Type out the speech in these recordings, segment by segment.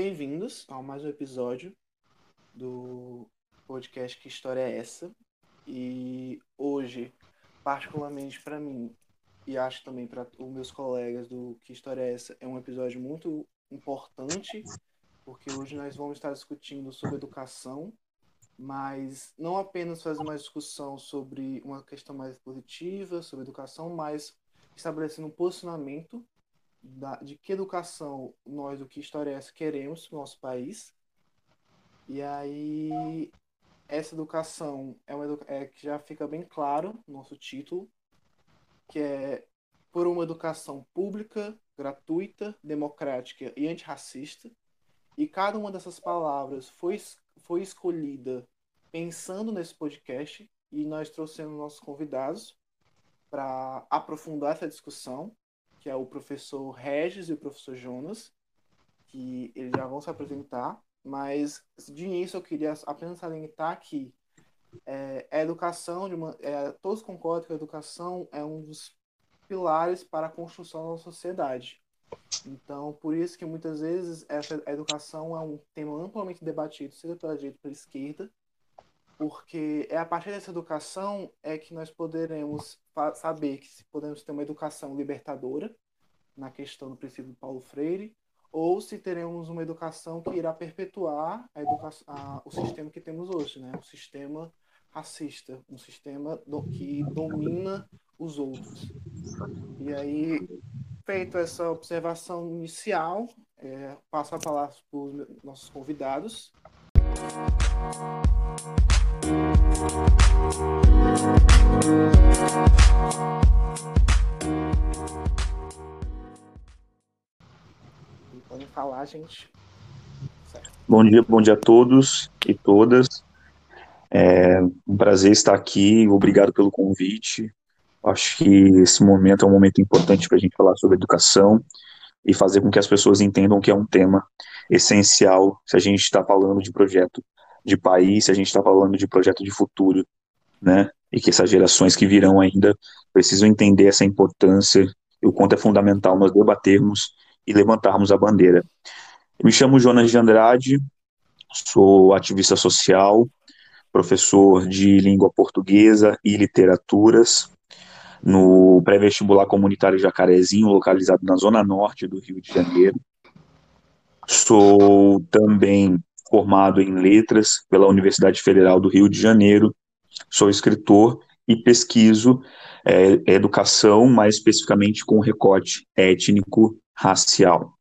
Bem-vindos a mais um episódio do podcast Que História é Essa? E hoje, particularmente para mim, e acho também para os meus colegas do Que História é Essa, é um episódio muito importante, porque hoje nós vamos estar discutindo sobre educação, mas não apenas fazer uma discussão sobre uma questão mais positiva, sobre educação, mas estabelecendo um posicionamento da, de que educação nós, do que história é essa, queremos no nosso país. E aí, essa educação é uma educa é, que já fica bem claro no nosso título, que é por uma educação pública, gratuita, democrática e antirracista. E cada uma dessas palavras foi, foi escolhida pensando nesse podcast e nós trouxemos nossos convidados para aprofundar essa discussão que é o professor Regis e o professor Jonas, que eles já vão se apresentar, mas de início eu queria apenas salientar que é, a educação, de uma, é, todos concordam que a educação é um dos pilares para a construção da sociedade. Então, por isso que muitas vezes essa educação é um tema amplamente debatido, seja pela direita pela esquerda, porque é a partir dessa educação é que nós poderemos saber que se podemos ter uma educação libertadora na questão do princípio de Paulo Freire ou se teremos uma educação que irá perpetuar a educação, a, o sistema que temos hoje, né? O sistema racista, um sistema do, que domina os outros. E aí, feito essa observação inicial, é, passo a palavra para os nossos convidados. Podem falar, gente. Bom dia, bom dia a todos e todas. É um prazer estar aqui. Obrigado pelo convite. Acho que esse momento é um momento importante para a gente falar sobre educação e fazer com que as pessoas entendam que é um tema essencial se a gente está falando de projeto de país, se a gente está falando de projeto de futuro, né? E que essas gerações que virão ainda precisam entender essa importância e o quanto é fundamental nós debatermos e levantarmos a bandeira. Eu me chamo Jonas de Andrade, sou ativista social, professor de língua portuguesa e literaturas no pré-vestibular comunitário Jacarezinho, localizado na zona norte do Rio de Janeiro. Sou também formado em letras pela Universidade Federal do Rio de Janeiro, sou escritor e pesquiso é, educação, mais especificamente com recorte étnico-racial.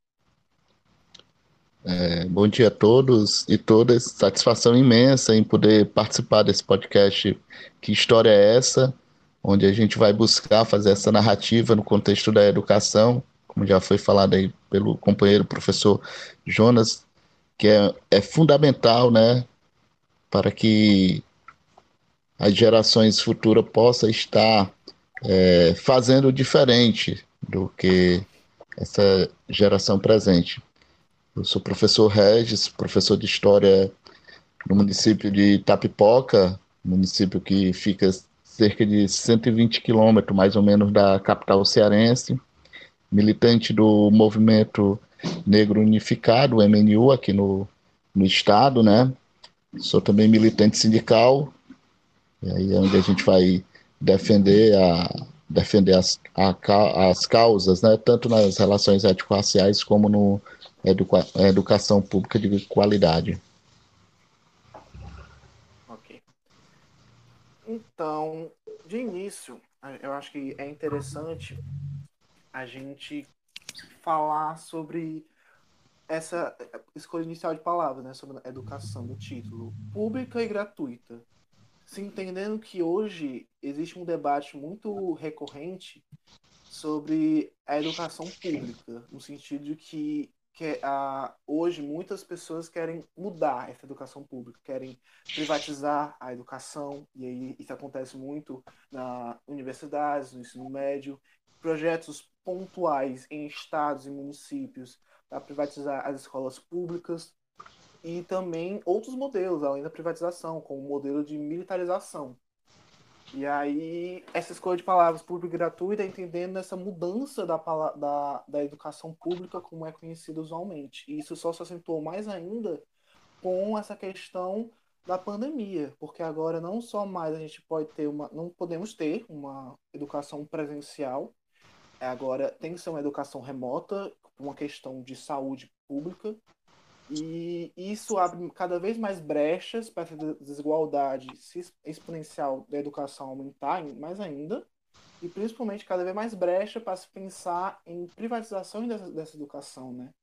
É, bom dia a todos e todas. Satisfação imensa em poder participar desse podcast. Que história é essa? Onde a gente vai buscar fazer essa narrativa no contexto da educação, como já foi falado aí pelo companheiro professor Jonas, que é, é fundamental, né, para que as gerações futuras possam estar é, fazendo diferente do que essa geração presente. Eu sou professor Regis, professor de História no município de Tapipoca, município que fica cerca de 120 quilômetros, mais ou menos, da capital cearense, militante do movimento Negro Unificado, o MNU, aqui no, no estado, né? Sou também militante sindical, e aí é onde a gente vai defender, a, defender as, a, as causas, né? Tanto nas relações étnico-raciais como no educa, educação pública de qualidade. Ok. Então, de início, eu acho que é interessante a gente falar sobre essa escolha inicial de palavras, né, sobre a educação, do título, pública e gratuita. Se entendendo que hoje existe um debate muito recorrente sobre a educação pública, no sentido de que, que a, hoje muitas pessoas querem mudar essa educação pública, querem privatizar a educação, e aí isso acontece muito na universidades, no ensino médio, projetos pontuais em estados e municípios para privatizar as escolas públicas e também outros modelos além da privatização, como o modelo de militarização. E aí, essa escolha de palavras pública e gratuita, entendendo essa mudança da, da, da educação pública como é conhecida usualmente. E isso só se acentuou mais ainda com essa questão da pandemia, porque agora não só mais a gente pode ter uma, não podemos ter uma educação presencial, agora tem que ser uma educação remota, uma questão de saúde pública, e isso abre cada vez mais brechas para essa desigualdade exponencial da educação aumentar mais ainda, e principalmente cada vez mais brecha para se pensar em privatização dessa, dessa educação, né?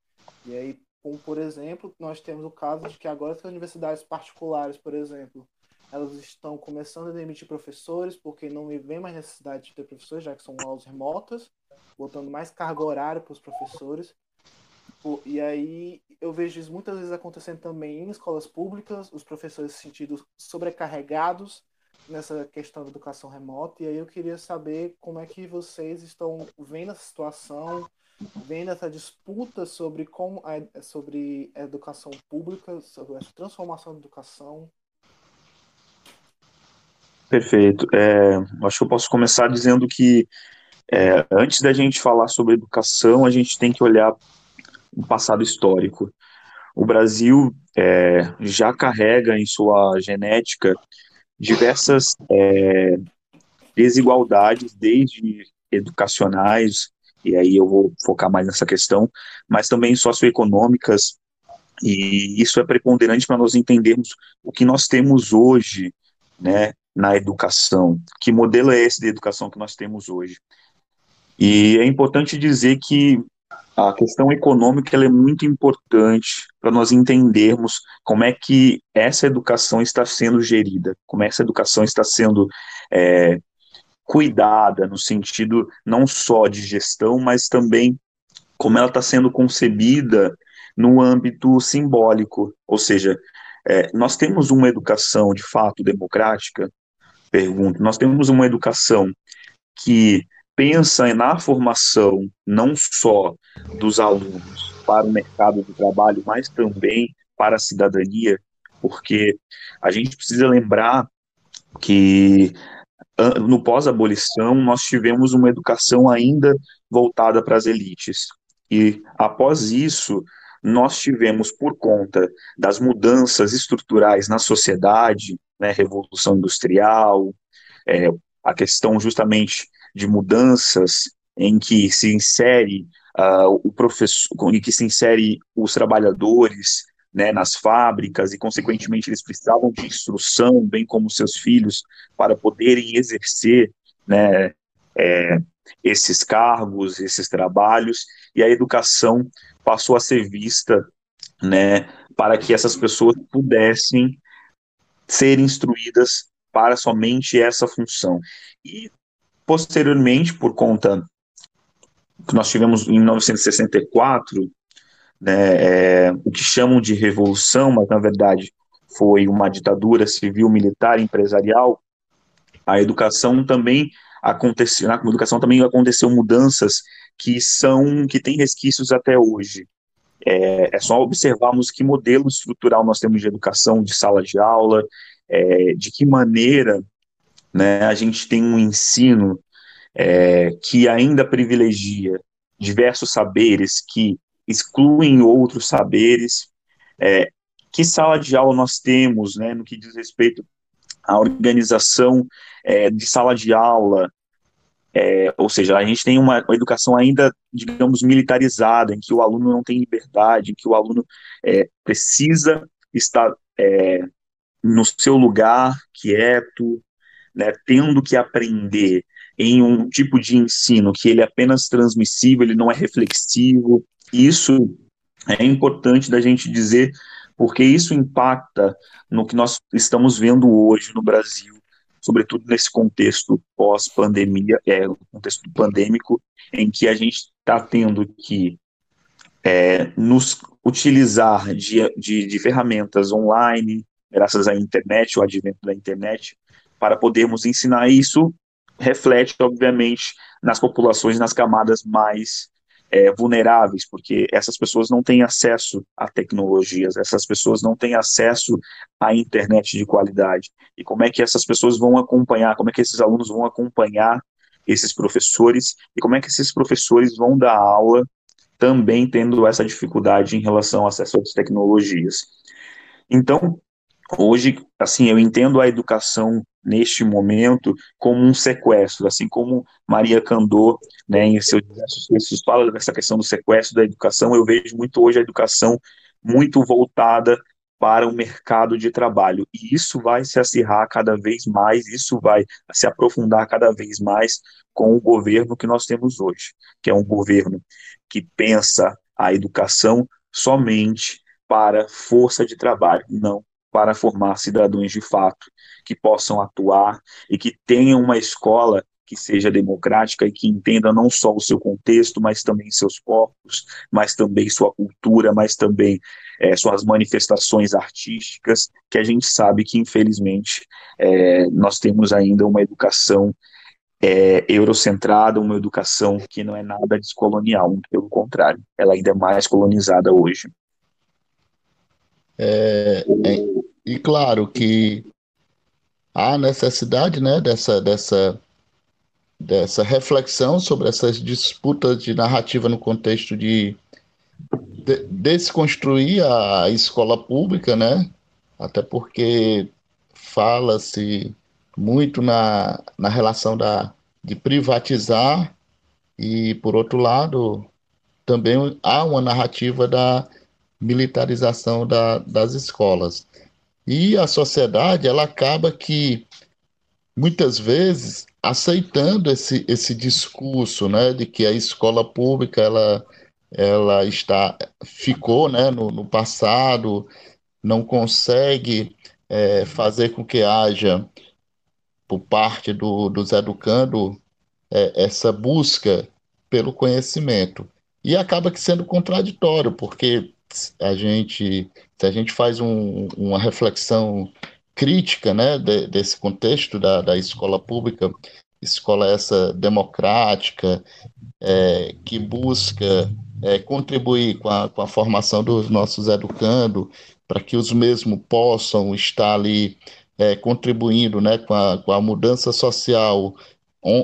E aí, como por exemplo, nós temos o caso de que agora as universidades particulares, por exemplo, elas estão começando a demitir professores porque não vem mais necessidade de ter professores, já que são aulas remotas, botando mais carga horária para os professores. E aí eu vejo isso muitas vezes acontecendo também em escolas públicas, os professores se sentindo sobrecarregados nessa questão da educação remota. E aí eu queria saber como é que vocês estão vendo essa situação, vendo essa disputa sobre como a, sobre a educação pública, sobre essa transformação da educação. Perfeito. É, acho que eu posso começar dizendo que é, antes da gente falar sobre educação, a gente tem que olhar o passado histórico. O Brasil é, já carrega em sua genética diversas é, desigualdades, desde educacionais, e aí eu vou focar mais nessa questão, mas também socioeconômicas, e isso é preponderante para nós entendermos o que nós temos hoje, né, na educação. Que modelo é esse de educação que nós temos hoje? E é importante dizer que a questão econômica é muito importante para nós entendermos como é que essa educação está sendo gerida, como essa educação está sendo é, cuidada, no sentido não só de gestão, mas também como ela está sendo concebida no âmbito simbólico, ou seja, é, nós temos uma educação de fato democrática? Pergunto, nós temos uma educação que pensa na formação não só dos alunos para o mercado do trabalho, mas também para a cidadania, porque a gente precisa lembrar que no pós-abolição nós tivemos uma educação ainda voltada para as elites. E após isso, nós tivemos, por conta das mudanças estruturais na sociedade, né, revolução industrial, é, a questão justamente de mudanças em que se insere uh, o professor, em que se insere os trabalhadores né, nas fábricas e, consequentemente, eles precisavam de instrução, bem como seus filhos, para poderem exercer né, é, esses cargos, esses trabalhos, e a educação passou a ser vista né, para que essas pessoas pudessem ser instruídas para somente essa função. E Posteriormente, por conta que nós tivemos em 1964, né, é, o que chamam de revolução, mas na verdade foi uma ditadura civil, militar, empresarial, a educação também aconteceu, na educação também aconteceu mudanças que são, que têm resquícios até hoje. É, é só observarmos que modelo estrutural nós temos de educação, de sala de aula, é, de que maneira né, a gente tem um ensino é, que ainda privilegia diversos saberes, que excluem outros saberes. É, que sala de aula nós temos, né, no que diz respeito à organização é, de sala de aula, é, ou seja, a gente tem uma, uma, educação ainda, digamos, militarizada, em que o aluno não tem liberdade, em que o aluno é, precisa estar é, no seu lugar, quieto, né, tendo que aprender em um tipo de ensino que ele é apenas transmissível, ele não é reflexivo. Isso é importante da gente dizer, porque isso impacta no que nós estamos vendo hoje no Brasil, sobretudo nesse contexto pós-pandemia, é, contexto pandêmico, em que a gente está tendo que é, nos utilizar de, de, de ferramentas online, graças à internet, o advento da internet, para podermos ensinar isso, reflete, obviamente, nas populações, nas camadas mais é, vulneráveis, porque essas pessoas não têm acesso a tecnologias, essas pessoas não têm acesso à internet de qualidade. E como é que essas pessoas vão acompanhar, como é que esses alunos vão acompanhar esses professores e como é que esses professores vão dar aula também tendo essa dificuldade em relação ao acesso às tecnologias. Então, hoje, assim, eu entendo a educação neste momento como um sequestro, assim como Maria Candor, né, em seus diversos textos fala dessa questão do sequestro da educação, eu vejo muito hoje a educação muito voltada para o mercado de trabalho. E isso vai se acirrar cada vez mais, isso vai se aprofundar cada vez mais com o governo que nós temos hoje, que é um governo que pensa a educação somente para força de trabalho, não para formar cidadãos de fato, que possam atuar e que tenham uma escola que seja democrática e que entenda não só o seu contexto, mas também seus corpos, mas também sua cultura, mas também é, suas manifestações artísticas, que a gente sabe que, infelizmente, é, nós temos ainda uma educação é, eurocentrada, uma educação que não é nada descolonial, pelo contrário, ela ainda é mais colonizada hoje. É, é, e claro que há necessidade né, dessa, dessa, dessa reflexão sobre essas disputas de narrativa no contexto de, de desconstruir a escola pública, né? Até porque fala-se muito na, na relação da, de privatizar e, por outro lado, também há uma narrativa da militarização da, das escolas. E a sociedade, ela acaba que, muitas vezes, aceitando esse, esse discurso, né, de que a escola pública, ela, ela está, ficou, né, no, no passado, não consegue é, fazer com que haja, por parte do, dos educando, é, essa busca pelo conhecimento. E acaba que sendo contraditório, porque a gente, se a gente faz um, uma reflexão crítica né, de, desse contexto da, da escola pública, escola essa democrática, é, que busca é, contribuir com a, com a formação dos nossos educando, para que os mesmos possam estar ali é, contribuindo né, com, a, com a mudança social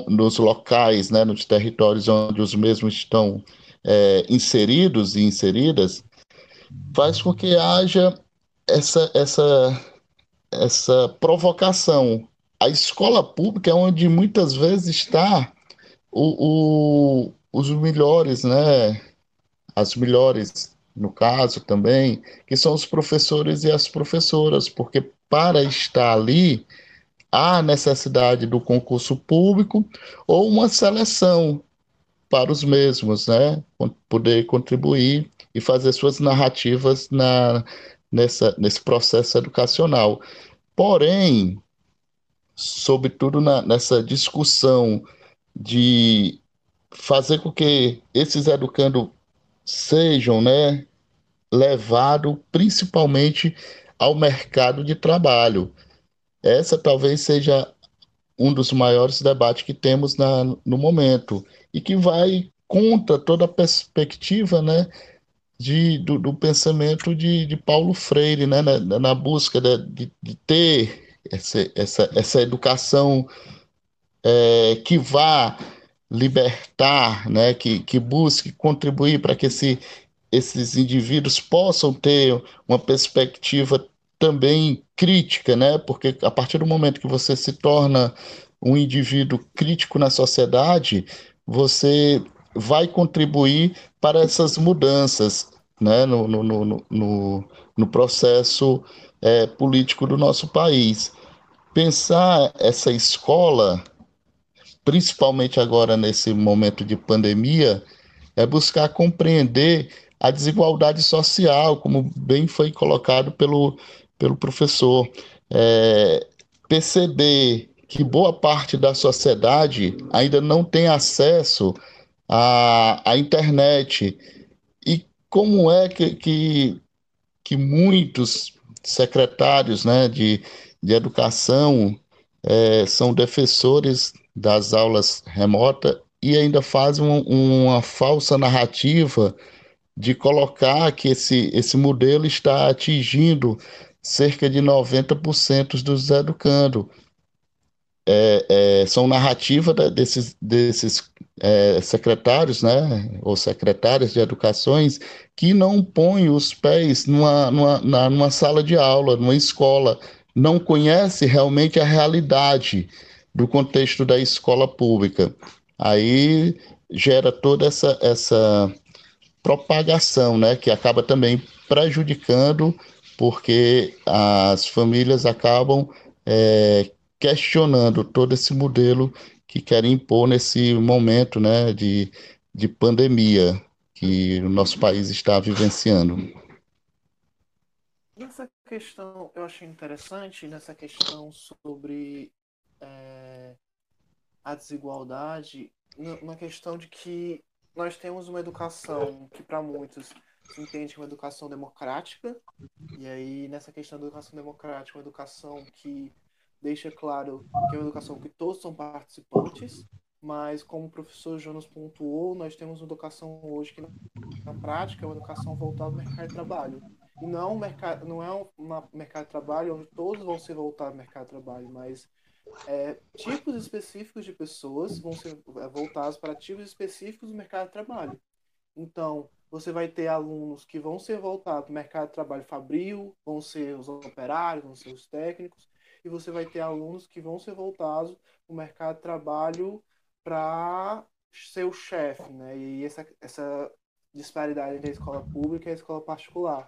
nos locais, né, nos territórios onde os mesmos estão é, inseridos e inseridas, faz com que haja essa, essa, essa provocação. A escola pública é onde muitas vezes está o, o, os melhores, né? As melhores, no caso também, que são os professores e as professoras, porque para estar ali há necessidade do concurso público ou uma seleção para os mesmos, né? Poder contribuir e fazer suas narrativas na, nessa, nesse processo educacional. Porém, sobretudo na, nessa discussão de fazer com que esses educando sejam né, levados principalmente ao mercado de trabalho. Essa talvez seja um dos maiores debates que temos na, no momento e que vai contra toda a perspectiva né, de, do, do pensamento de, de, Paulo Freire, né, na, na busca de, de, ter essa, essa, essa educação é, que vá libertar, né, que, que busque contribuir para que esse, esses indivíduos possam ter uma perspectiva também crítica, né, porque a partir do momento que você se torna um indivíduo crítico na sociedade, você vai contribuir para essas mudanças né, no, no, no, no, no processo é, político do nosso país. Pensar essa escola, principalmente agora nesse momento de pandemia, é buscar compreender a desigualdade social, como bem foi colocado pelo, pelo professor. É, perceber que boa parte da sociedade ainda não tem acesso à, à internet como é que, que, que muitos secretários né, de, de educação é, são defensores das aulas remotas e ainda fazem um, uma falsa narrativa de colocar que esse, esse modelo está atingindo cerca de 90% dos educandos. É, é, são narrativas desses, desses é, secretários, né, ou secretárias de educações, que não põem os pés numa, numa, numa sala de aula, numa escola, não conhece realmente a realidade do contexto da escola pública. Aí gera toda essa, essa propagação, né, que acaba também prejudicando, porque as famílias acabam é, questionando todo esse modelo que querem impor nesse momento né, de, de pandemia que o nosso país está vivenciando. Nessa questão, eu achei interessante, nessa questão sobre é, a desigualdade, na questão de que nós temos uma educação que para muitos se entende como educação democrática, e aí nessa questão da educação democrática, uma educação que deixa claro que é uma educação que todos são participantes, mas como o professor Jonas pontuou, nós temos uma educação hoje que na prática é uma educação voltada ao mercado de trabalho. E não, um mercado, não é um mercado de trabalho onde todos vão se voltar ao mercado de trabalho, mas é, tipos específicos de pessoas vão ser é, voltados para tipos específicos do mercado de trabalho. Então, você vai ter alunos que vão ser voltados para o mercado de trabalho fabril, vão ser os operários, vão ser os técnicos, e você vai ter alunos que vão ser voltados para o mercado de trabalho para ser o chefe, né? E essa, essa disparidade entre a escola pública e a escola particular.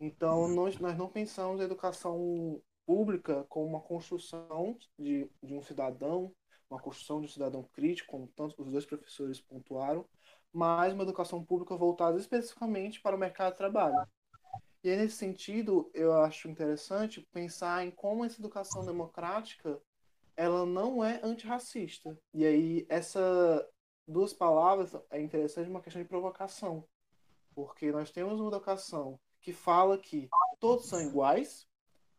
Então, nós, nós não pensamos a educação pública como uma construção de, de um cidadão, uma construção de um cidadão crítico, como tanto os dois professores pontuaram, mas uma educação pública voltada especificamente para o mercado de trabalho. E aí, nesse sentido, eu acho interessante pensar em como essa educação democrática ela não é antirracista. E aí, essas duas palavras é interessante uma questão de provocação. Porque nós temos uma educação que fala que todos são iguais,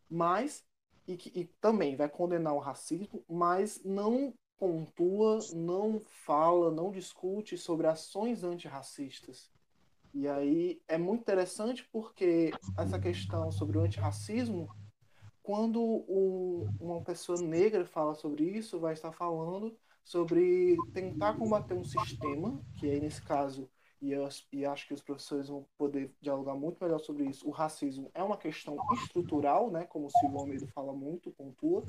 mas e que e também vai condenar o racismo, mas não pontua, não fala, não discute sobre ações antirracistas. E aí é muito interessante porque essa questão sobre o antirracismo, quando um, uma pessoa negra fala sobre isso, vai estar falando sobre tentar combater um sistema, que aí nesse caso e, eu, e acho que os professores vão poder dialogar muito melhor sobre isso. O racismo é uma questão estrutural, né, como o Silvio Almeida fala muito, pontua,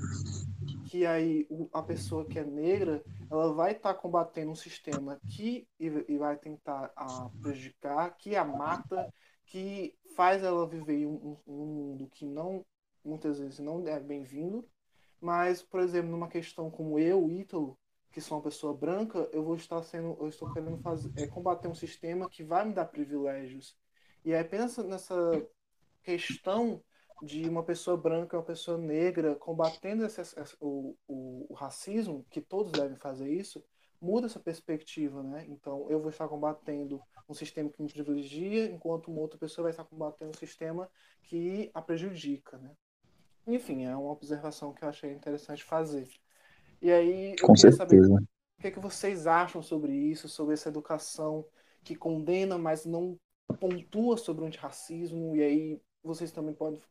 que aí a pessoa que é negra, ela vai estar tá combatendo um sistema que e, vai tentar a prejudicar, que a mata, que faz ela viver um, um mundo que não muitas vezes não é bem-vindo, mas, por exemplo, numa questão como eu, Ítalo, que sou uma pessoa branca, eu vou estar sendo, eu estou querendo fazer, é, combater um sistema que vai me dar privilégios. E aí pensa nessa questão de uma pessoa branca, uma pessoa negra combatendo esse, esse, o, o, o, racismo, que todos devem fazer isso, muda essa perspectiva, né? Então eu vou estar combatendo um sistema que me privilegia, enquanto uma outra pessoa vai estar combatendo um sistema que a prejudica, né? Enfim, é uma observação que eu achei interessante fazer. E aí eu Com queria certeza. saber o que, é que vocês acham sobre isso, sobre essa educação que condena, mas não pontua sobre o antirracismo. E aí vocês também podem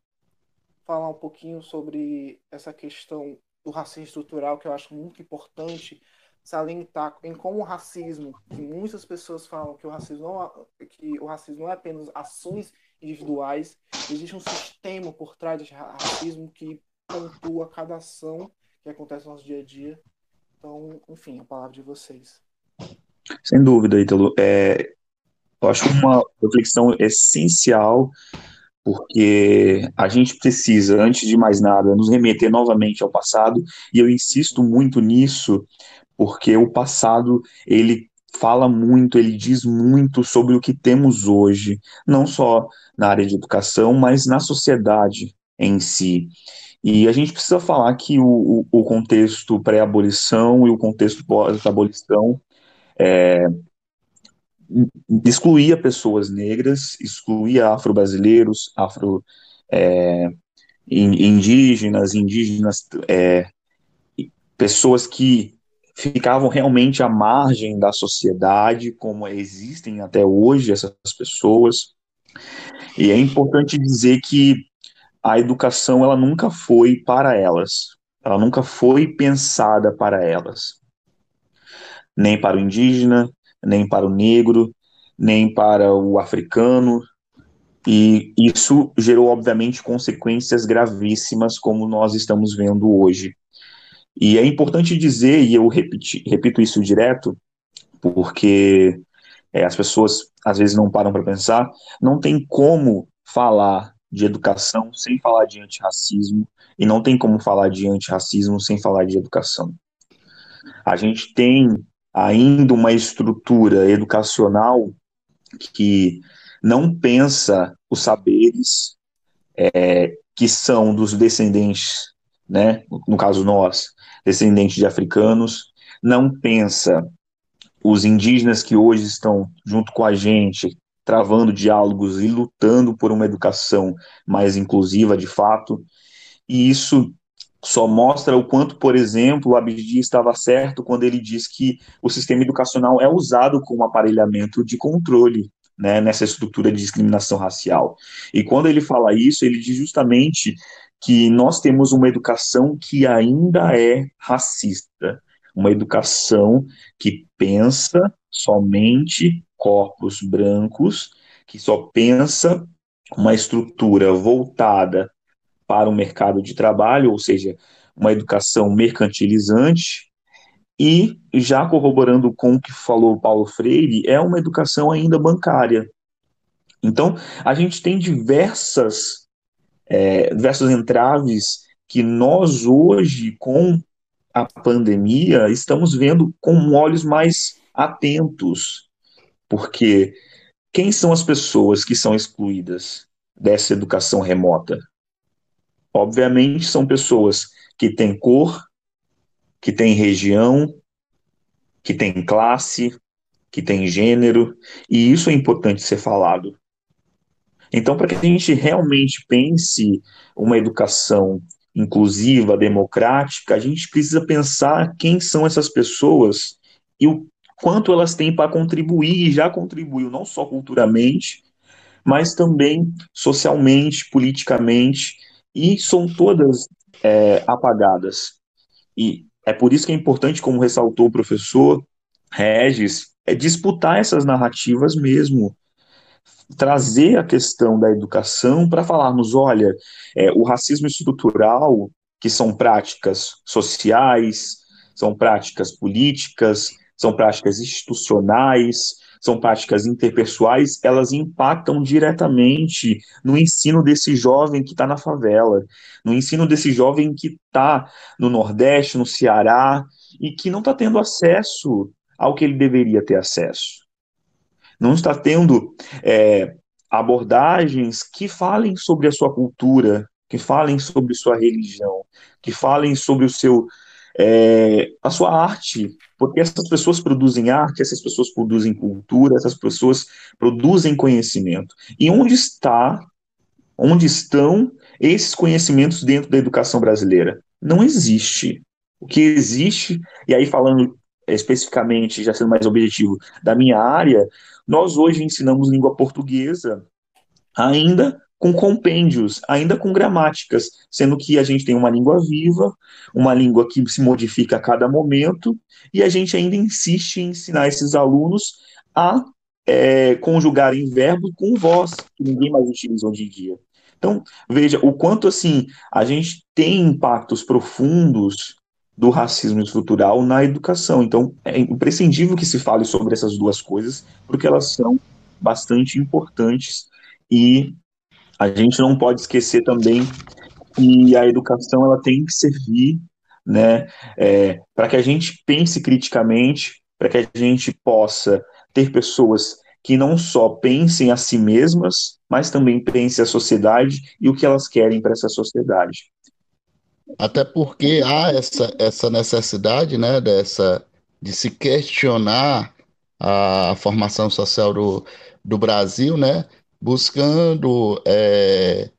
falar um pouquinho sobre essa questão do racismo estrutural, que eu acho muito importante salientar em como o racismo, que muitas pessoas falam que o racismo não, é, que o racismo não é apenas ações individuais, existe um sistema por trás desse racismo que pontua cada ação que acontece no nosso dia a dia. Então, enfim, a palavra de vocês. Sem dúvida, Ítalo. É, eu acho uma reflexão essencial, porque a gente precisa, antes de mais nada, nos remeter novamente ao passado, e eu insisto muito nisso, porque o passado, ele fala muito, ele diz muito sobre o que temos hoje, não só na área de educação, mas na sociedade em si. E a gente precisa falar que o, o contexto pré-abolição e o contexto pós-abolição é, excluía pessoas negras, excluía afro-brasileiros, afro, é, indígenas, indígenas, é, pessoas que ficavam realmente à margem da sociedade, como existem até hoje essas pessoas. E é importante dizer que a educação ela nunca foi para elas, ela nunca foi pensada para elas, nem para o indígena, nem para o negro, nem para o africano, e isso gerou, obviamente, consequências gravíssimas, como nós estamos vendo hoje. E é importante dizer, e eu repeti, repito isso direto, porque é, as pessoas às vezes não param para pensar, não tem como falar de educação sem falar de antirracismo, e não tem como falar de antirracismo sem falar de educação. A gente tem ainda uma estrutura educacional que não pensa os saberes é, que são dos descendentes, né, no caso nós, descendentes de africanos, não pensa os indígenas que hoje estão junto com a gente, travando diálogos e lutando por uma educação mais inclusiva de fato, e isso só mostra o quanto, por exemplo, o Abdi estava certo quando ele diz que o sistema educacional é usado como aparelhamento de controle né, nessa estrutura de discriminação racial. E quando ele fala isso, ele diz justamente que nós temos uma educação que ainda é racista, uma educação que pensa somente corpos brancos, que só pensa uma estrutura voltada para o mercado de trabalho, ou seja, uma educação mercantilizante, e, já corroborando com o que falou Paulo Freire, é uma educação ainda bancária. Então, a gente tem diversas, é, entraves que nós hoje, com a pandemia, estamos vendo com olhos mais atentos, porque quem são as pessoas que são excluídas dessa educação remota? Obviamente, são pessoas que têm cor, que tem região, que tem classe, que tem gênero, e isso é importante ser falado. Então, para que a gente realmente pense uma educação inclusiva, democrática, a gente precisa pensar quem são essas pessoas e o quanto elas têm para contribuir, e já contribuiu não só culturalmente, mas também socialmente, politicamente, e são todas é, apagadas. E é por isso que é importante, como ressaltou o professor Regis, é disputar essas narrativas mesmo, trazer a questão da educação para falarmos, olha, é, o racismo estrutural, que são práticas sociais, são práticas políticas, são práticas institucionais, são práticas interpessoais, elas impactam diretamente no ensino desse jovem que está na favela, no ensino desse jovem que está no Nordeste, no Ceará, e que não está tendo acesso ao que ele deveria ter acesso. Não está tendo é, abordagens que falem sobre a sua cultura, que falem sobre sua religião, que falem sobre o seu é, a sua arte, porque essas pessoas produzem arte, essas pessoas produzem cultura, essas pessoas produzem conhecimento. E onde está, onde estão esses conhecimentos dentro da educação brasileira? Não existe. O que existe, e aí falando especificamente, já sendo mais objetivo, da minha área, nós hoje ensinamos língua portuguesa ainda com compêndios, ainda com gramáticas, sendo que a gente tem uma língua viva, uma língua que se modifica a cada momento, e a gente ainda insiste em ensinar esses alunos a é, conjugarem verbos com voz, que ninguém mais utiliza hoje em dia. Então, veja o quanto assim a gente tem impactos profundos do racismo estrutural na educação. Então, é imprescindível que se fale sobre essas duas coisas, porque elas são bastante importantes e a gente não pode esquecer também que a educação ela tem que servir né, é, para que a gente pense criticamente, para que a gente possa ter pessoas que não só pensem a si mesmas, mas também pensem a sociedade e o que elas querem para essa sociedade. Até porque há essa, essa necessidade né, dessa, de se questionar a formação social do, do Brasil, né, buscando é,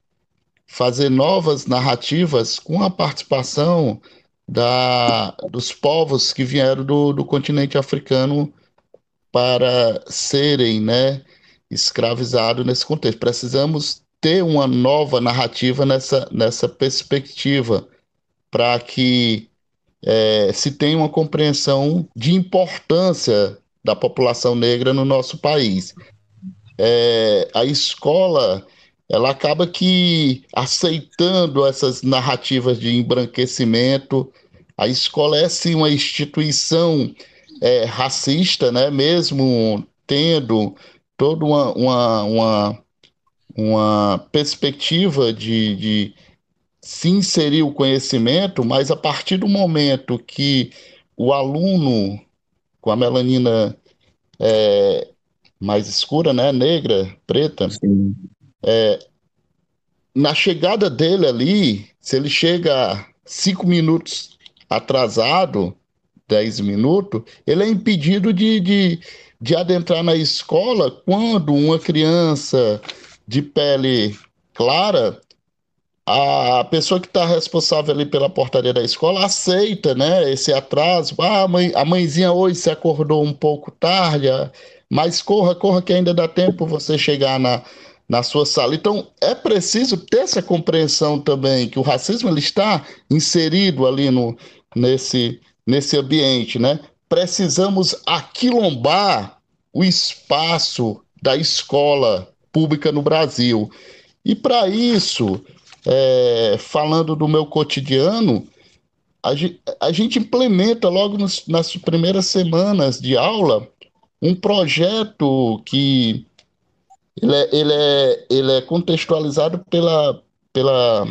fazer novas narrativas com a participação da, dos povos que vieram do, do continente africano para serem né, escravizados nesse contexto. Precisamos ter uma nova narrativa nessa, nessa perspectiva para que é, se tenha uma compreensão de importância da população negra no nosso país. É, a escola ela acaba que aceitando essas narrativas de embranquecimento. A escola é sim uma instituição é, racista, né? mesmo tendo toda uma, uma, uma, uma perspectiva de, de se inserir o conhecimento, mas a partir do momento que o aluno com a melanina é, mais escura, né, negra, preta, Sim. É, na chegada dele ali, se ele chega cinco minutos atrasado, dez minutos, ele é impedido de, de, de adentrar na escola quando uma criança de pele clara a pessoa que está responsável ali pela portaria da escola aceita, né, esse atraso. Ah, a, mãe, a mãezinha hoje se acordou um pouco tarde, mas corra, corra que ainda dá tempo você chegar na, na sua sala. Então, é preciso ter essa compreensão também que o racismo ele está inserido ali no, nesse, nesse ambiente, né? Precisamos aquilombar o espaço da escola pública no Brasil. E para isso, é, falando do meu cotidiano, a gente, a gente implementa logo nos, nas primeiras semanas de aula um projeto que ele é, ele é, ele é contextualizado pela, pela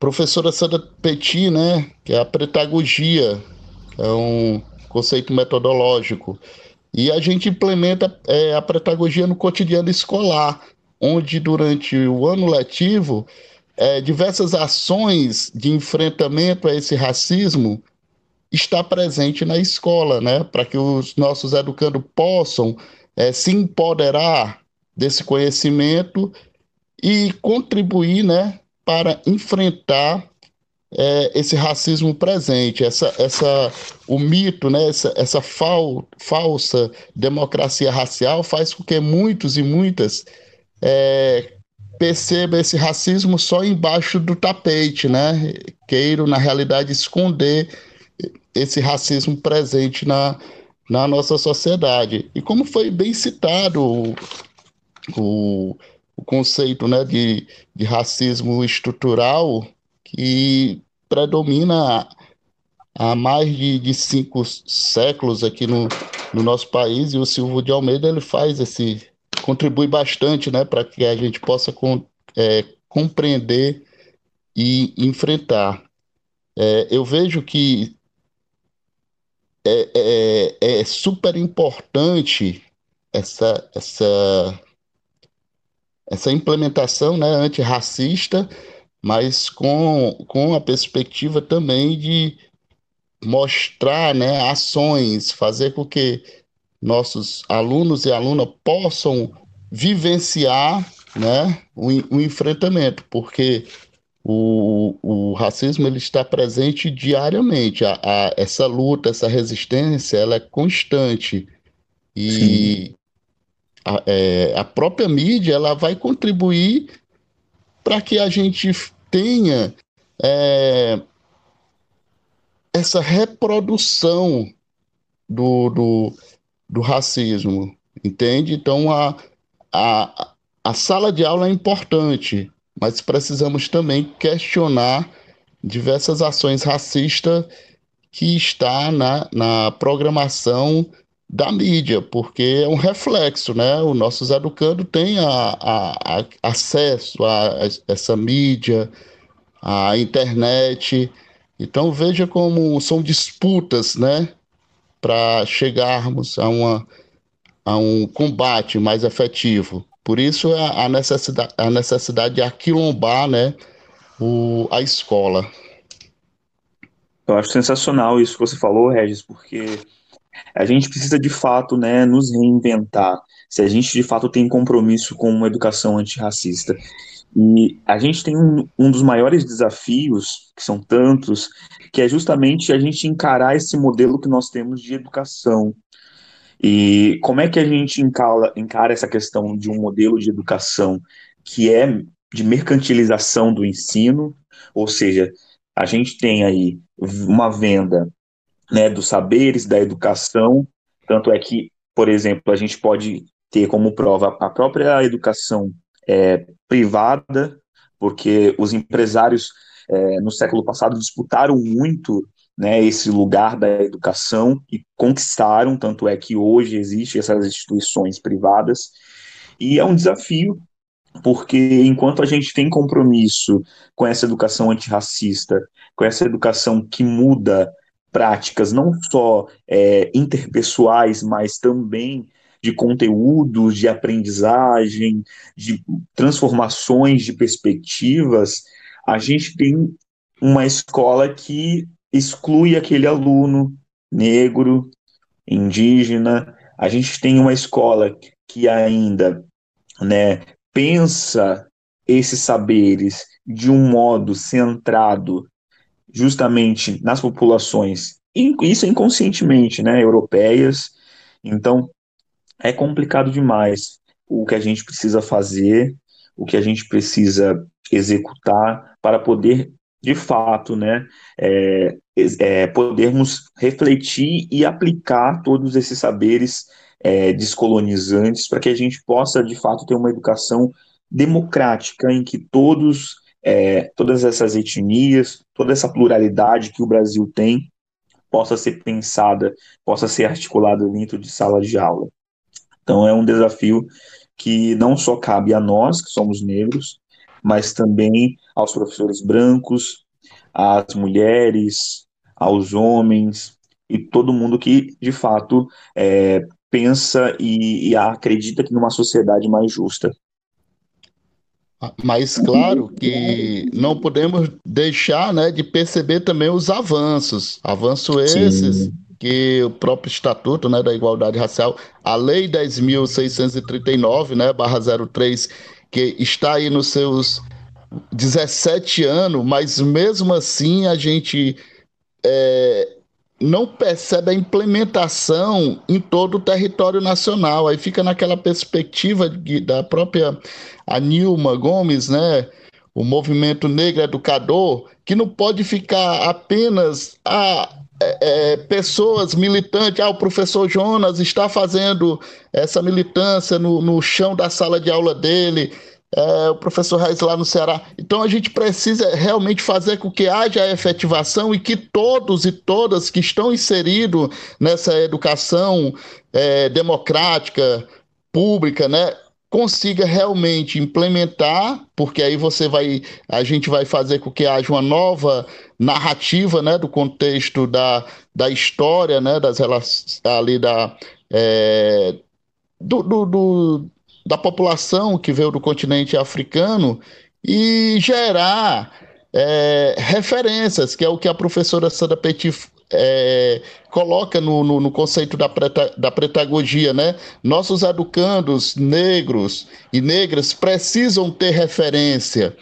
professora Sandra Petit, né, que é a pretagogia, é um conceito metodológico. E a gente implementa é, a pretagogia no cotidiano escolar, onde durante o ano letivo, é, diversas ações de enfrentamento a esse racismo está presente na escola, né, para que os nossos educandos possam é, se empoderar desse conhecimento e contribuir né, para enfrentar é, esse racismo presente, essa, essa, o mito, né, essa, essa fal, falsa democracia racial faz com que muitos e muitas é, percebam esse racismo só embaixo do tapete, né? Queiram, na realidade, esconder esse racismo presente na, na nossa sociedade. E como foi bem citado o, o conceito né, de, de racismo estrutural que predomina há mais de, de cinco séculos aqui no, no nosso país, e o Silvio de Almeida ele faz esse, contribui bastante né, para que a gente possa com, é, compreender e enfrentar. É, eu vejo que é, é, é super importante essa, essa essa implementação né, antirracista, mas com, com a perspectiva também de mostrar né, ações, fazer com que nossos alunos e alunas possam vivenciar né, o, o enfrentamento, porque o, o racismo ele está presente diariamente. A, a, essa luta, essa resistência, ela é constante. E a, é, a própria mídia ela vai contribuir para que a gente tenha é, essa reprodução do, do, do, racismo, entende? Então, a, a, a sala de aula é importante, mas precisamos também questionar diversas ações racistas que está na, na programação da mídia, porque é um reflexo, né? Os nossos educandos têm a, a, a acesso a, essa mídia, a internet. Então veja como são disputas, né? Para chegarmos a, uma, a um combate mais efetivo. Por isso a, a necessidade, a necessidade de aquilombar, né? O, a escola. Eu acho sensacional isso que você falou, Regis, porque a gente precisa de fato né, nos reinventar, se a gente de fato tem compromisso com uma educação antirracista. E a gente tem um, um dos maiores desafios, que são tantos, que é justamente a gente encarar esse modelo que nós temos de educação. E como é que a gente encara, encara essa questão de um modelo de educação que é de mercantilização do ensino, ou seja, a gente tem aí uma venda né, dos saberes, da educação, tanto é que, por exemplo, a gente pode ter como prova a própria educação é, privada, porque os empresários é, no século passado disputaram muito né, esse lugar da educação e conquistaram, tanto é que hoje existem essas instituições privadas, e é um desafio, porque enquanto a gente tem compromisso com essa educação antirracista, com essa educação que muda práticas não só é, interpessoais, mas também de conteúdos, de aprendizagem, de transformações de perspectivas, a gente tem uma escola que exclui aquele aluno negro, indígena. A gente tem uma escola que ainda né, pensa esses saberes de um modo centrado justamente nas populações, isso inconscientemente, né, europeias. Então, é complicado demais o que a gente precisa fazer, o que a gente precisa executar para poder, de fato, né, é, é, podermos refletir e aplicar todos esses saberes é, descolonizantes para que a gente possa, de fato, ter uma educação democrática em que todos, é, todas essas etnias, toda essa pluralidade que o Brasil tem, possa ser pensada, possa ser articulada dentro de sala de aula. Então é um desafio que não só cabe a nós, que somos negros, mas também aos professores brancos, às mulheres, aos homens e todo mundo que, de fato, é, pensa e, e acredita que numa sociedade mais justa. Mas claro que não podemos deixar né, de perceber também os avanços. Avanços esses Sim que o próprio Estatuto né, da Igualdade Racial, a Lei 10.639, né, barra 03, que está aí nos seus 17 anos, mas mesmo assim a gente é, não percebe a implementação em todo o território nacional. Aí fica naquela perspectiva de, da própria Anilma Gomes, né? O movimento negro educador, que não pode ficar apenas a é, é, pessoas militantes, ah, o professor Jonas está fazendo essa militância no, no chão da sala de aula dele, é, o professor Reis lá no Ceará. Então a gente precisa realmente fazer com que haja efetivação e que todos e todas que estão inseridos nessa educação é, democrática, pública, né, consiga realmente implementar, porque aí você vai, a gente vai fazer com que haja uma nova narrativa, né, do contexto da, da história, né, das relações ali da é, do, do, do, da população que veio do continente africano e gerar é, referências, que é o que a professora Sandra Petit é, coloca no, no, no, conceito da, preta, da pedagogia, né? Nossos educandos negros e negras precisam ter referência,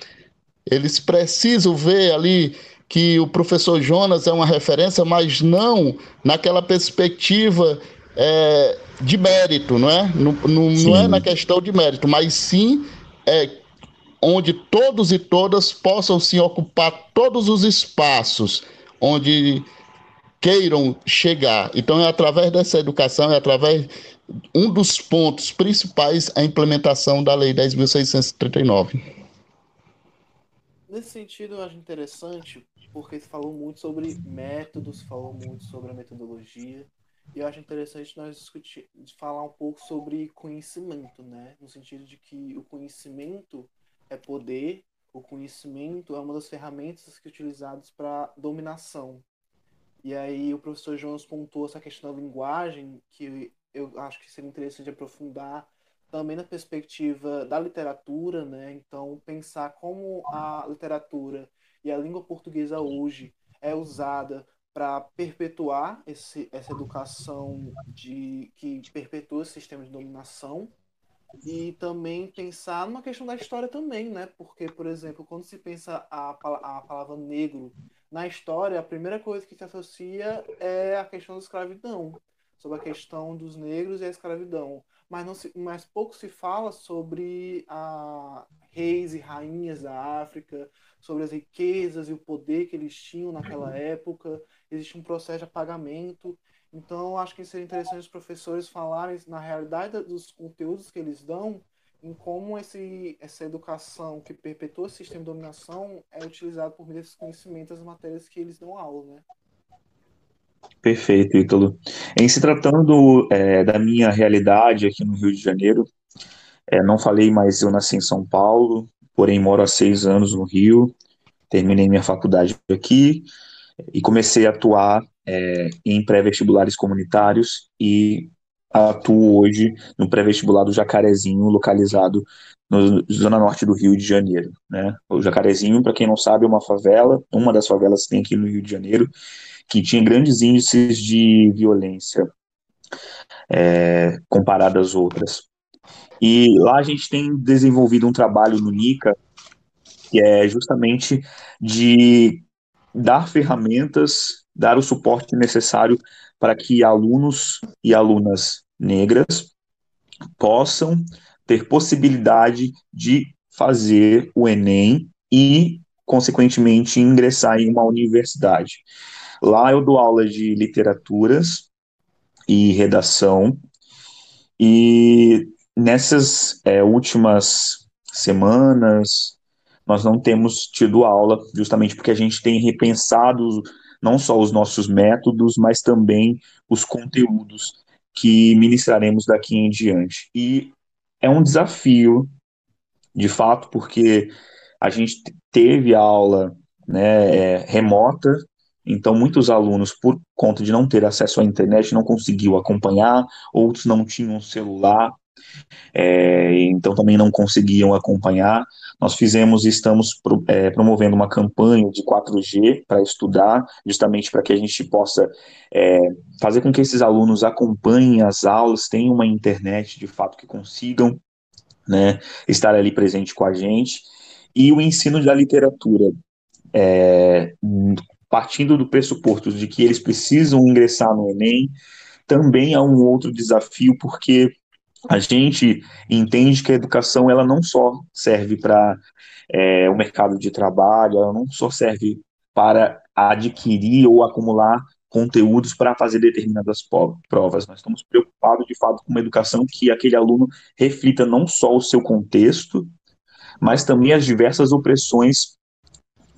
eles precisam ver ali que o professor Jonas é uma referência, mas não naquela perspectiva é, de mérito, não é? Não, não, não, é na questão de mérito, mas sim é, onde todos e todas possam se ocupar todos os espaços onde queiram chegar. Então, é através dessa educação, é através um dos pontos principais a implementação da Lei 10.639. Nesse sentido, eu acho interessante, porque se falou muito sobre métodos, falou muito sobre a metodologia, e eu acho interessante nós discutir, falar um pouco sobre conhecimento, né? No sentido de que o conhecimento é poder, o conhecimento é uma das ferramentas que é utilizadas para dominação. E aí o professor Jones pontuou essa questão da linguagem, que eu acho que seria interessante aprofundar também na perspectiva da literatura, né? Então, pensar como a literatura e a língua portuguesa hoje é usada para perpetuar esse, essa educação de que perpetua esse sistema de dominação, e também pensar numa questão da história também, né? Porque, por exemplo, quando se pensa a, a palavra negro na história, a primeira coisa que se associa é a questão da escravidão, sobre a questão dos negros e a escravidão. Mas, não se, mas pouco se fala sobre a reis e rainhas da África, sobre as riquezas e o poder que eles tinham naquela época. Existe um processo de apagamento. Então, acho que seria interessante os professores falarem na realidade dos conteúdos que eles dão, em como esse, essa educação que perpetua esse sistema de dominação é utilizado por meio desses conhecimentos das matérias que eles dão aula, né? Perfeito, Ítalo. Em se tratando é, da minha realidade aqui no Rio de Janeiro, é, não falei, mas eu nasci em São Paulo, porém moro há seis anos no Rio, terminei minha faculdade aqui e comecei a atuar é, em pré-vestibulares comunitários e atuo hoje no pré-vestibular do Jacarezinho, localizado na zona norte do Rio de Janeiro. Né? O Jacarezinho, para quem não sabe, é uma favela, uma das favelas que tem aqui no Rio de Janeiro, que tinha grandes índices de violência é, comparado às outras. E lá a gente tem desenvolvido um trabalho no NICA, que é justamente de dar ferramentas, dar o suporte necessário para que alunos e alunas negras possam ter possibilidade de fazer o Enem e, consequentemente, ingressar em uma universidade. Lá eu dou aula de literaturas e redação, e nessas é, últimas semanas, nós não temos tido aula, justamente porque a gente tem repensado não só os nossos métodos, mas também os conteúdos que ministraremos daqui em diante. E é um desafio, de fato, porque a gente teve aula né, é, remota, então muitos alunos, por conta de não ter acesso à internet, não conseguiu acompanhar, outros não tinham celular, é, então também não conseguiam acompanhar. Nós fizemos e estamos pro, é, promovendo uma campanha de 4G para estudar, justamente para que a gente possa é, fazer com que esses alunos acompanhem as aulas, tenham uma internet de fato que consigam né, estar ali presente com a gente. E o ensino da literatura, é, partindo do pressuposto de que eles precisam ingressar no Enem, também é um outro desafio, porque a gente entende que a educação ela não só serve para é, o mercado de trabalho, ela não só serve para adquirir ou acumular conteúdos para fazer determinadas provas. Nós estamos preocupados, de fato, com uma educação que aquele aluno reflita não só o seu contexto, mas também as diversas opressões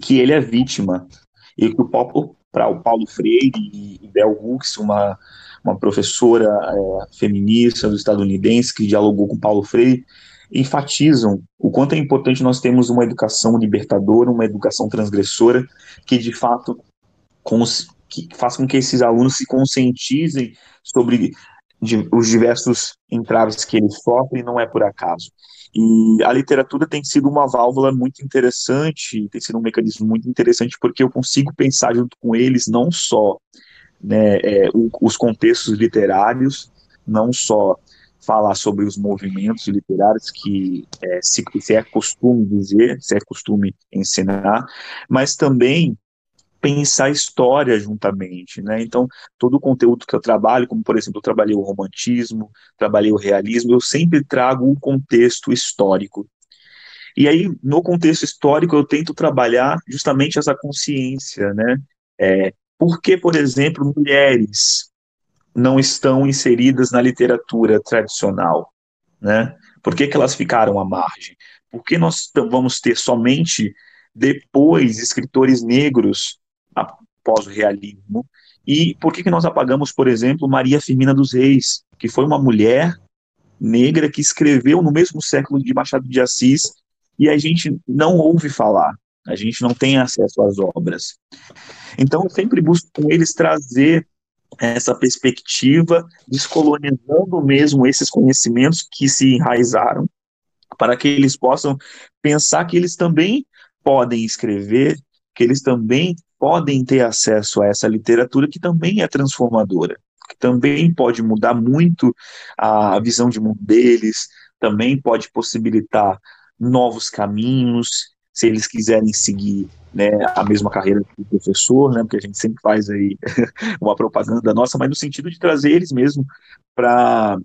que ele é vítima. E que o para o Paulo Freire e Bell Hooks, uma uma professora é, feminista estadunidense que dialogou com Paulo Freire, enfatizam o quanto é importante nós termos uma educação libertadora, uma educação transgressora, que de fato que faça com que esses alunos se conscientizem sobre os diversos entraves que eles sofrem, não é por acaso. E a literatura tem sido uma válvula muito interessante, tem sido um mecanismo muito interessante, porque eu consigo pensar junto com eles não só né, é, o, os contextos literários, não só falar sobre os movimentos literários que é, se, se, é costume dizer, se é costume ensinar, mas também pensar história juntamente, né? Então, todo o conteúdo que eu trabalho, como por exemplo, eu trabalhei o romantismo, trabalhei o realismo, eu sempre trago um contexto histórico. E aí, no contexto histórico, eu tento trabalhar justamente essa consciência, né? É, por que, por exemplo, mulheres não estão inseridas na literatura tradicional? Né? Por que, que elas ficaram à margem? Por que nós vamos ter somente depois escritores negros após o realismo? E por que, que nós apagamos, por exemplo, Maria Firmina dos Reis, que foi uma mulher negra que escreveu no mesmo século de Machado de Assis e a gente não ouve falar, a gente não tem acesso às obras. Então, eu sempre busco com eles trazer essa perspectiva, descolonizando mesmo esses conhecimentos que se enraizaram, para que eles possam pensar que eles também podem escrever, que eles também podem ter acesso a essa literatura que também é transformadora, que também pode mudar muito a visão de mundo deles, também pode possibilitar novos caminhos, se eles quiserem seguir né, a mesma carreira do professor, né, porque a gente sempre faz aí uma propaganda nossa, mas no sentido de trazer eles mesmo para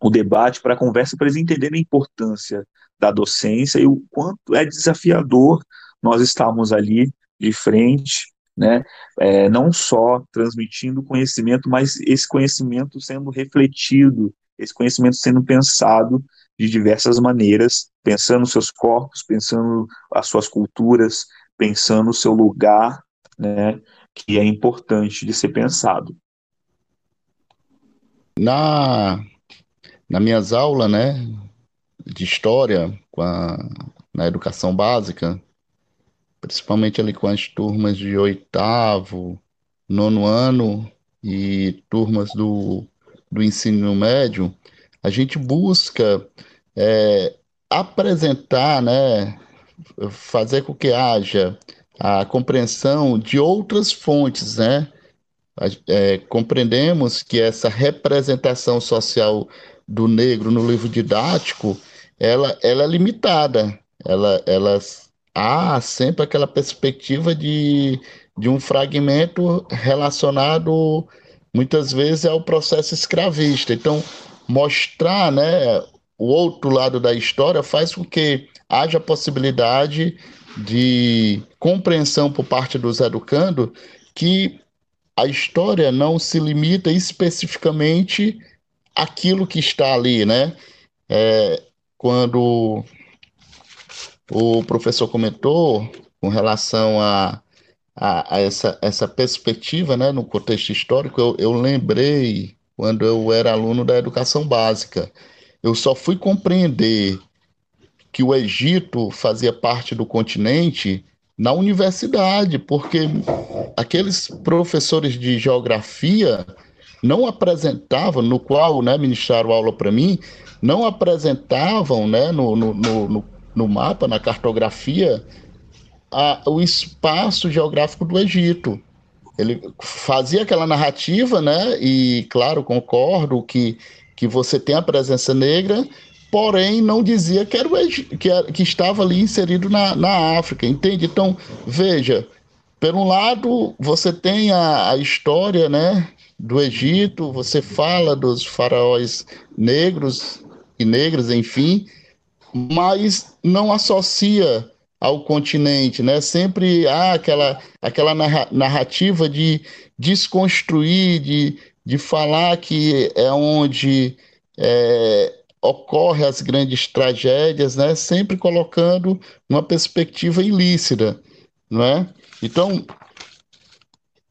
o debate, para a conversa, para eles entenderem a importância da docência e o quanto é desafiador nós estarmos ali de frente, né, é, não só transmitindo conhecimento, mas esse conhecimento sendo refletido, esse conhecimento sendo pensado de diversas maneiras, pensando seus corpos, pensando as suas culturas, pensando o seu lugar, né, que é importante de ser pensado. Na, na minhas aulas, né, de história, com a, na educação básica, principalmente ali com as turmas de oitavo, nono ano e turmas do, do ensino médio, a gente busca é, apresentar, né, fazer com que haja a compreensão de outras fontes, né? É, compreendemos que essa representação social do negro no livro didático, ela, ela é limitada, ela, ela há sempre aquela perspectiva de, de um fragmento relacionado muitas vezes ao processo escravista. Então, mostrar né, o outro lado da história faz com que haja possibilidade de compreensão por parte dos educandos que a história não se limita especificamente àquilo que está ali, né? É, quando o professor comentou com relação a, a, a, essa, essa perspectiva né, no contexto histórico, eu, eu lembrei quando eu era aluno da educação básica. Eu só fui compreender que o Egito fazia parte do continente na universidade, porque aqueles professores de geografia não apresentavam, no qual né, ministraram aula para mim, não apresentavam né, no, no, no, no mapa, na cartografia, a, o espaço geográfico do Egito. Ele fazia aquela narrativa, né? E, claro, concordo que, que você tem a presença negra, porém não dizia que, era o, que, que estava ali inserido na, na África, entende? Então, veja, por um lado, você tem a, a história, né? Do Egito, você fala dos faraós negros e negras, enfim, mas não associa ao continente, né? Sempre há aquela, aquela narrativa de desconstruir, de, de falar que é onde é, ocorre as grandes tragédias, né? Sempre colocando uma perspectiva ilícita, não é? Então,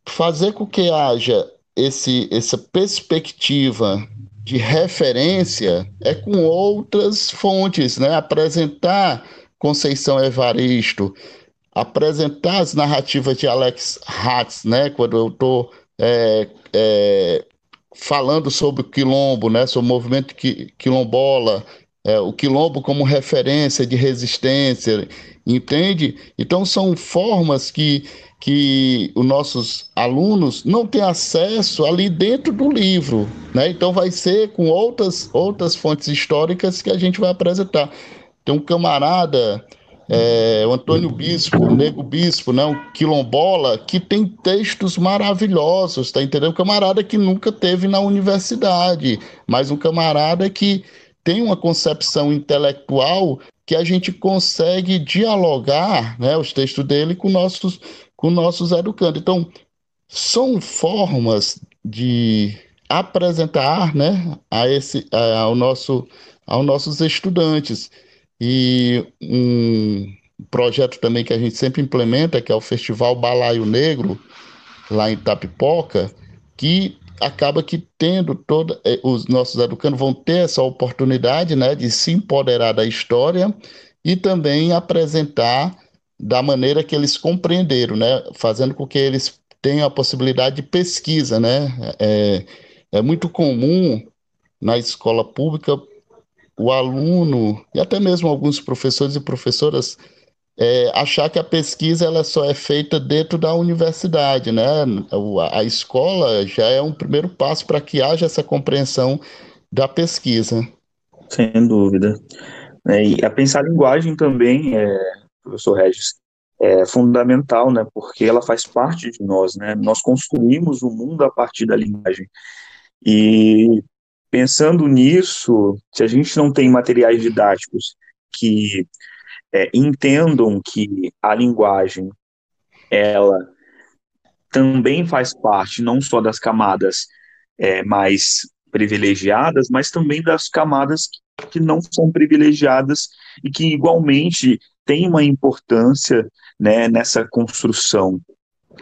fazer com que haja esse, essa perspectiva de referência é com outras fontes, né? Apresentar Conceição Evaristo, apresentar as narrativas de Alex Hatz, né? Quando eu estou é, é, falando sobre o quilombo, né? Sobre o movimento quilombola, é, o quilombo como referência de resistência, entende? Então são formas que que os nossos alunos não têm acesso ali dentro do livro, né? Então vai ser com outras outras fontes históricas que a gente vai apresentar. Tem um camarada, é, o Antônio Bispo, o Nego Bispo, né? Um quilombola que tem textos maravilhosos, tá entendendo? Um camarada que nunca teve na universidade, mas um camarada que tem uma concepção intelectual que a gente consegue dialogar, né, os textos dele com nossos com nossos educandos. Então, são formas de apresentar né, a esse, a, ao nosso, aos nossos estudantes. E um projeto também que a gente sempre implementa, que é o Festival Balaio Negro, lá em Tapipoca, que acaba que tendo toda eh, os nossos educandos vão ter essa oportunidade, né, de se empoderar da história e também apresentar da maneira que eles compreenderam, né? Fazendo com que eles tenham a possibilidade de pesquisa, né? É, é muito comum na escola pública o aluno e até mesmo alguns professores e professoras é, achar que a pesquisa ela só é feita dentro da universidade, né? A, escola já é um primeiro passo para que haja essa compreensão da pesquisa. Sem dúvida. É, e a pensar a linguagem também, é, professor Regis, é fundamental, né? Porque ela faz parte de nós, né? Nós construímos o mundo a partir da linguagem. E pensando nisso, se a gente não tem materiais didáticos que é, entendam que a linguagem ela também faz parte não só das camadas é, mais privilegiadas, mas também das camadas que não são privilegiadas e que igualmente têm uma importância né, nessa construção,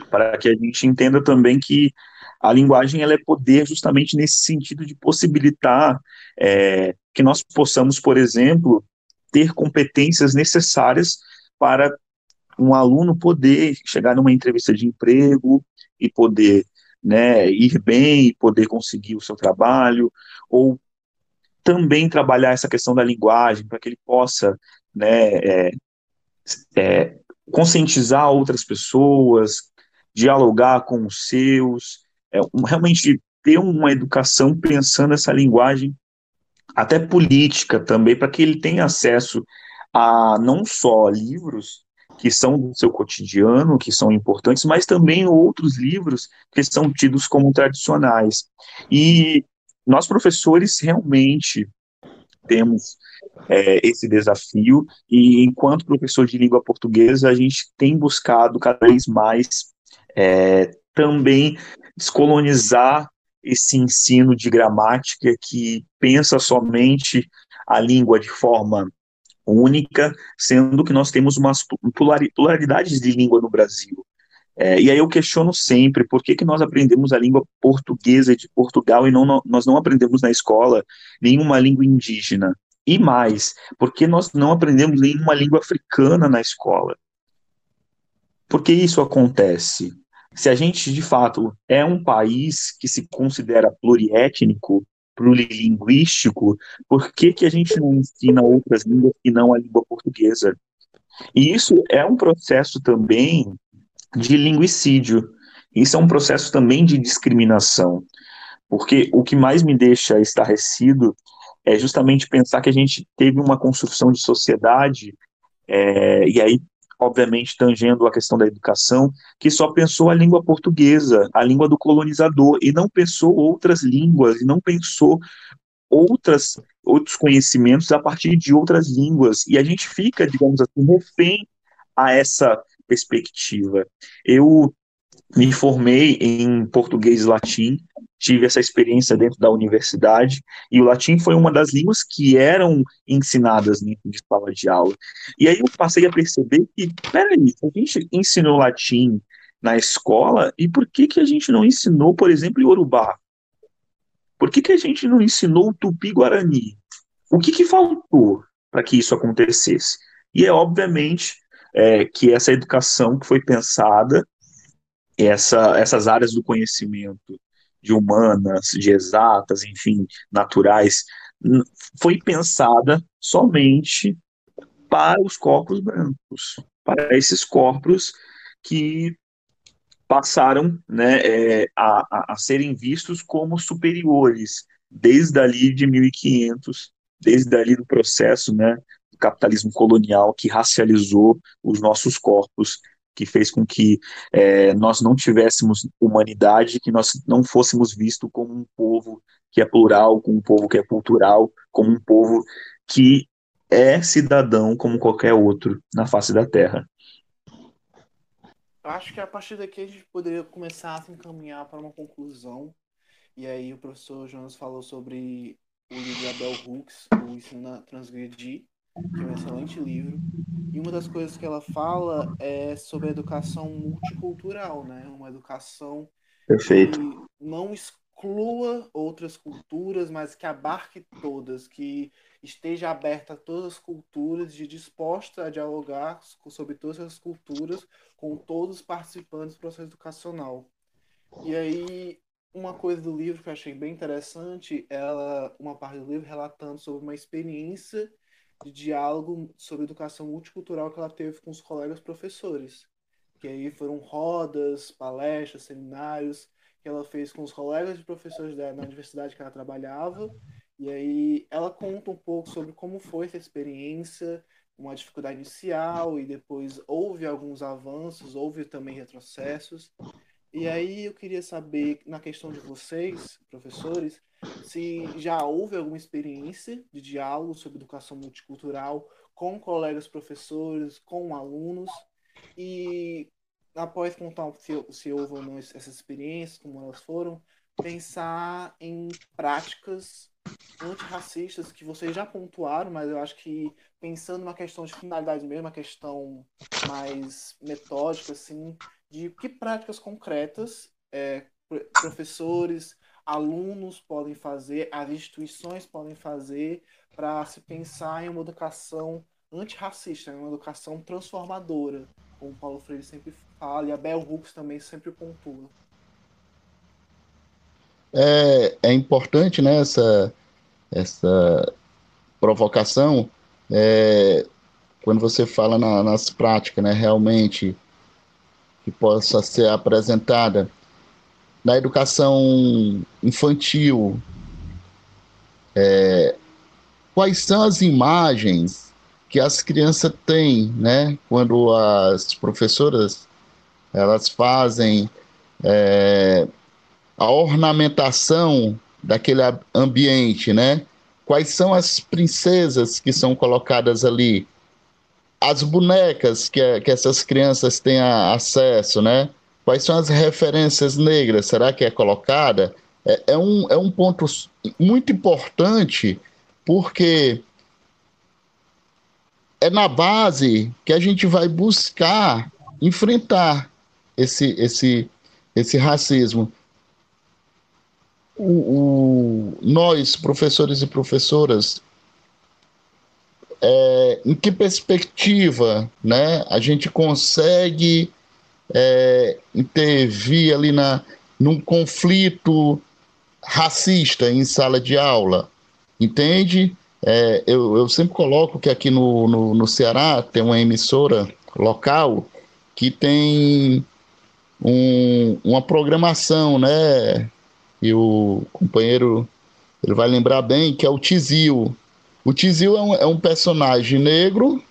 para que a gente entenda também que a linguagem ela é poder justamente nesse sentido de possibilitar é, que nós possamos, por exemplo, ter competências necessárias para um aluno poder chegar numa entrevista de emprego e poder né, ir bem e poder conseguir o seu trabalho, ou também trabalhar essa questão da linguagem para que ele possa né, é, é, conscientizar outras pessoas, dialogar com os seus, é, realmente ter uma educação pensando essa linguagem até política também, para que ele tenha acesso a não só livros que são do seu cotidiano, que são importantes, mas também outros livros que são tidos como tradicionais. E nós, professores, realmente temos é, esse desafio, e enquanto professor de língua portuguesa, a gente tem buscado cada vez mais é, também descolonizar esse ensino de gramática que pensa somente a língua de forma única, sendo que nós temos umas pluralidades de língua no Brasil. É, e aí eu questiono sempre por que, que nós aprendemos a língua portuguesa de Portugal e não, nós não aprendemos na escola nenhuma língua indígena. E mais, por que nós não aprendemos nenhuma língua africana na escola? Por que isso acontece? Se a gente, de fato, é um país que se considera pluriétnico, plurilinguístico, por que, que a gente não ensina outras línguas que não a língua portuguesa? E isso é um processo também de linguicídio. Isso é um processo também de discriminação. Porque o que mais me deixa estarrecido é justamente pensar que a gente teve uma construção de sociedade, é, e aí obviamente tangendo a questão da educação, que só pensou a língua portuguesa, a língua do colonizador, e não pensou outras línguas, e não pensou outras outros conhecimentos a partir de outras línguas. E a gente fica, digamos assim, refém a essa perspectiva. Eu me formei em português e latim, tive essa experiência dentro da universidade, e o latim foi uma das línguas que eram ensinadas dentro de sala de aula. E aí eu passei a perceber que, peraí, a gente ensinou latim na escola, e por que, que a gente não ensinou, por exemplo, Yorubá? Por que, que a gente não ensinou o Tupi-Guarani? O que, que faltou para que isso acontecesse? E é, obviamente, é, que essa educação que foi pensada essa, essas áreas do conhecimento, de humanas, de exatas, enfim, naturais, foi pensada somente para os corpos brancos, para esses corpos que passaram né, é, a, a, serem vistos como superiores, desde ali de 1500, desde ali do processo né, do capitalismo colonial que racializou os nossos corpos que fez com que é, nós não tivéssemos humanidade, que nós não fôssemos vistos como um povo que é plural, como um povo que é cultural, como um povo que é cidadão como qualquer outro na face da Terra. Acho que a partir daqui a gente poderia começar a se encaminhar para uma conclusão. E aí o professor Jonas falou sobre o livro de Abel Hooks, O Ensino a Transgredir, que é um excelente livro. E uma das coisas que ela fala é sobre a educação multicultural, né? Uma educação Perfeito. que não exclua outras culturas, mas que abarque todas, que esteja aberta a todas as culturas e disposta a dialogar sobre todas as culturas com todos os participantes do processo educacional. E aí, uma coisa do livro que eu achei bem interessante, ela, uma parte do livro relatando sobre uma experiência de diálogo sobre educação multicultural que ela teve com os colegas professores. Que aí foram rodas, palestras, seminários que ela fez com os colegas de professores da, na universidade que ela trabalhava E aí ela conta um pouco sobre como foi essa experiência, uma dificuldade inicial e depois houve alguns avanços, houve também retrocessos. E aí eu queria saber, na questão de vocês, professores, se já houve alguma experiência de diálogo sobre educação multicultural com colegas professores, com alunos, e após contar se, se houve ou não essas experiências, como elas foram, pensar em práticas antirracistas que vocês já pontuaram, mas eu acho que pensando na questão de finalidade mesmo, uma questão mais metódica, assim, de que práticas concretas é, professores, alunos podem fazer, as instituições podem fazer para se pensar em uma educação antirracista, uma educação transformadora, como Paulo Freire sempre fala e a Bell Hooks também sempre pontua. É, é importante né, essa, essa provocação é, quando você fala na, nas práticas, né, realmente que possa ser apresentada na educação infantil, é, quais são as imagens que as crianças têm, né, quando as professoras elas fazem é, a ornamentação daquele ambiente, né? Quais são as princesas que são colocadas ali? As bonecas que, que essas crianças têm acesso, né? Quais são as referências negras? Será que é colocada? É, é, um, é um ponto muito importante, porque é na base que a gente vai buscar enfrentar esse, esse, esse racismo o, o, nós, professores e professoras, é, em que perspectiva né, a gente consegue é, intervir ali na, num conflito racista em sala de aula? Entende? É, eu, eu, sempre coloco que aqui no, no, no, Ceará tem uma emissora local que tem um, uma programação, né? e o companheiro ele vai lembrar bem que é o Tizil. O Tizil é um, é um personagem negro,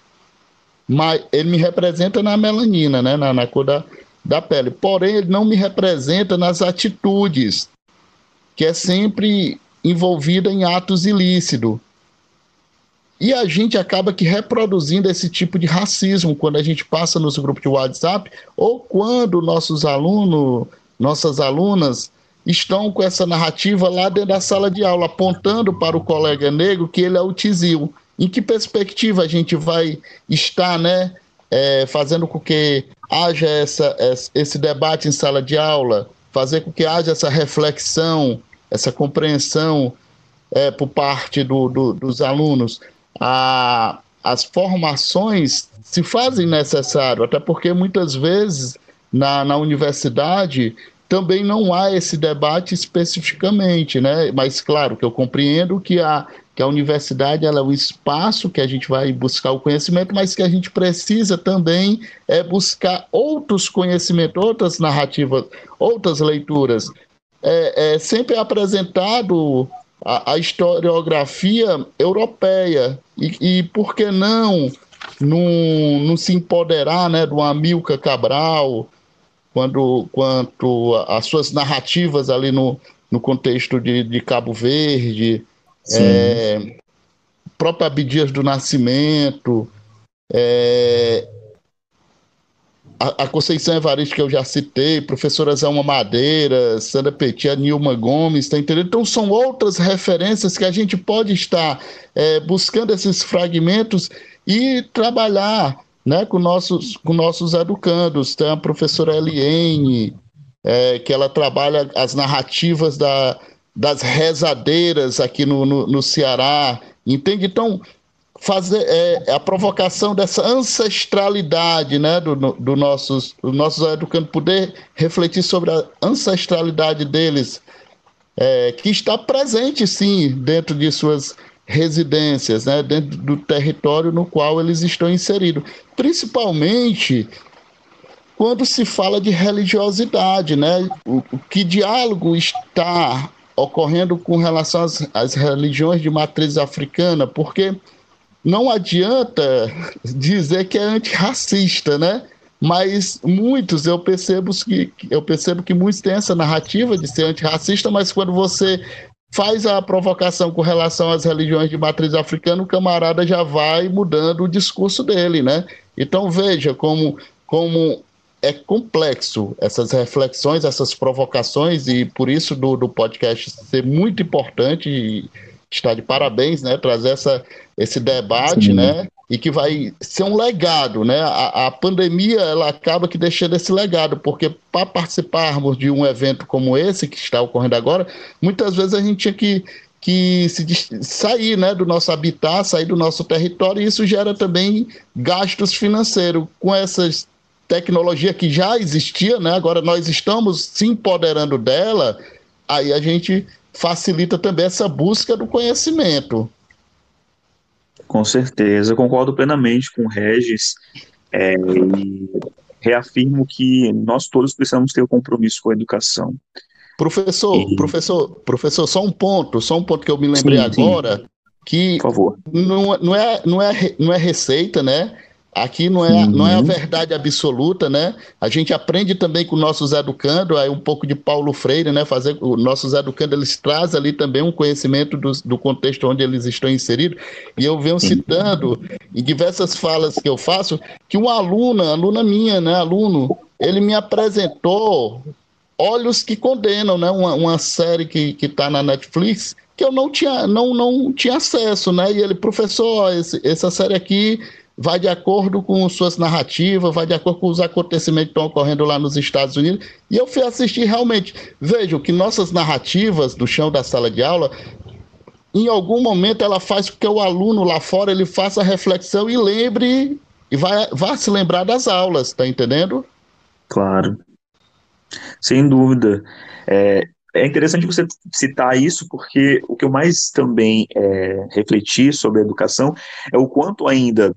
mas ele me representa na melanina, né, na, na cor da, da pele. Porém, ele não me representa nas atitudes, que é sempre envolvida em atos ilícitos. E a gente acaba que reproduzindo esse tipo de racismo quando a gente passa nos grupos de WhatsApp ou quando nossos alunos, nossas alunas estão com essa narrativa lá dentro da sala de aula, apontando para o colega negro que ele é o tizil. Em que perspectiva a gente vai estar, né, é, fazendo com que haja essa, esse debate em sala de aula, fazer com que haja essa reflexão, essa compreensão é, por parte do, do, dos alunos? A, as formações se fazem necessário, até porque muitas vezes na, na universidade também não há esse debate especificamente, né? Mas claro que eu compreendo que a, que a universidade ela é o espaço que a gente vai buscar o conhecimento, mas que a gente precisa também é buscar outros conhecimentos, outras narrativas, outras leituras. É, é sempre apresentado a, a historiografia europeia e, e por que não não, não se empoderar né, do Amilcar Cabral, quando quanto as suas narrativas ali no, no contexto de, de Cabo Verde, é, próprio Abdias do Nascimento, é, a, a, Conceição Evaristo, que eu já citei, professora Zelma Madeira, Sandra Petit, Nilma Gomes, tá entendendo? Então, são outras referências que a gente pode estar é, buscando esses fragmentos e trabalhar né, com nossos, com nossos educandos. Tem a professora Eliane, é, que ela trabalha as narrativas da, das rezadeiras aqui no, no, no Ceará, entende? Então, fazer é, a provocação dessa ancestralidade né, do, do nossos, dos nossos educandos, poder refletir sobre a ancestralidade deles, é, que está presente, sim, dentro de suas residências, né, dentro do território no qual eles estão inseridos, principalmente quando se fala de religiosidade, né? O, que diálogo está ocorrendo com relação às, às religiões de matriz africana, porque não adianta dizer que é antirracista, né? Mas muitos, eu percebo que eu percebo que muitos têm essa narrativa de ser antirracista, mas quando você faz a provocação com relação às religiões de matriz africana, o camarada já vai mudando o discurso dele, né? Então veja como, como é complexo essas reflexões, essas provocações, e por isso do, do podcast ser muito importante e está de parabéns, né? Trazer essa, esse debate, Sim. né? E que vai ser um legado, né? A, a pandemia ela acaba que deixando esse legado, porque para participarmos de um evento como esse que está ocorrendo agora, muitas vezes a gente tinha que que se sair né, do nosso habitat, sair do nosso território, e isso gera também gastos financeiros. Com essas tecnologia que já existia, né? agora nós estamos se empoderando dela, aí a gente facilita também essa busca do conhecimento. Com certeza, concordo plenamente com o Regis é, e reafirmo que nós todos precisamos ter o um compromisso com a educação. Professor, e... professor, professor, só um ponto, só um ponto que eu me lembrei sim, agora, sim. que Por favor. Não, não, é, não, é, não é receita, né? Aqui não é, uhum. não é a verdade absoluta, né? A gente aprende também com nossos educandos, aí um pouco de Paulo Freire, né? Fazer os nossos educandos, eles trazem ali também um conhecimento do, do contexto onde eles estão inseridos. E eu venho citando em diversas falas que eu faço que uma aluna, aluna minha, né? Aluno, ele me apresentou Olhos que Condenam, né? Uma, uma série que está na Netflix que eu não tinha, não, não tinha acesso, né? E ele, professor, esse, essa série aqui vai de acordo com suas narrativas, vai de acordo com os acontecimentos que estão ocorrendo lá nos Estados Unidos. E eu fui assistir realmente. Vejam que nossas narrativas do chão da sala de aula, em algum momento ela faz com que o aluno lá fora ele faça reflexão e lembre e vai, vá se lembrar das aulas, tá entendendo? Claro. Sem dúvida. É, é interessante você citar isso, porque o que eu mais também é, refleti sobre a educação é o quanto ainda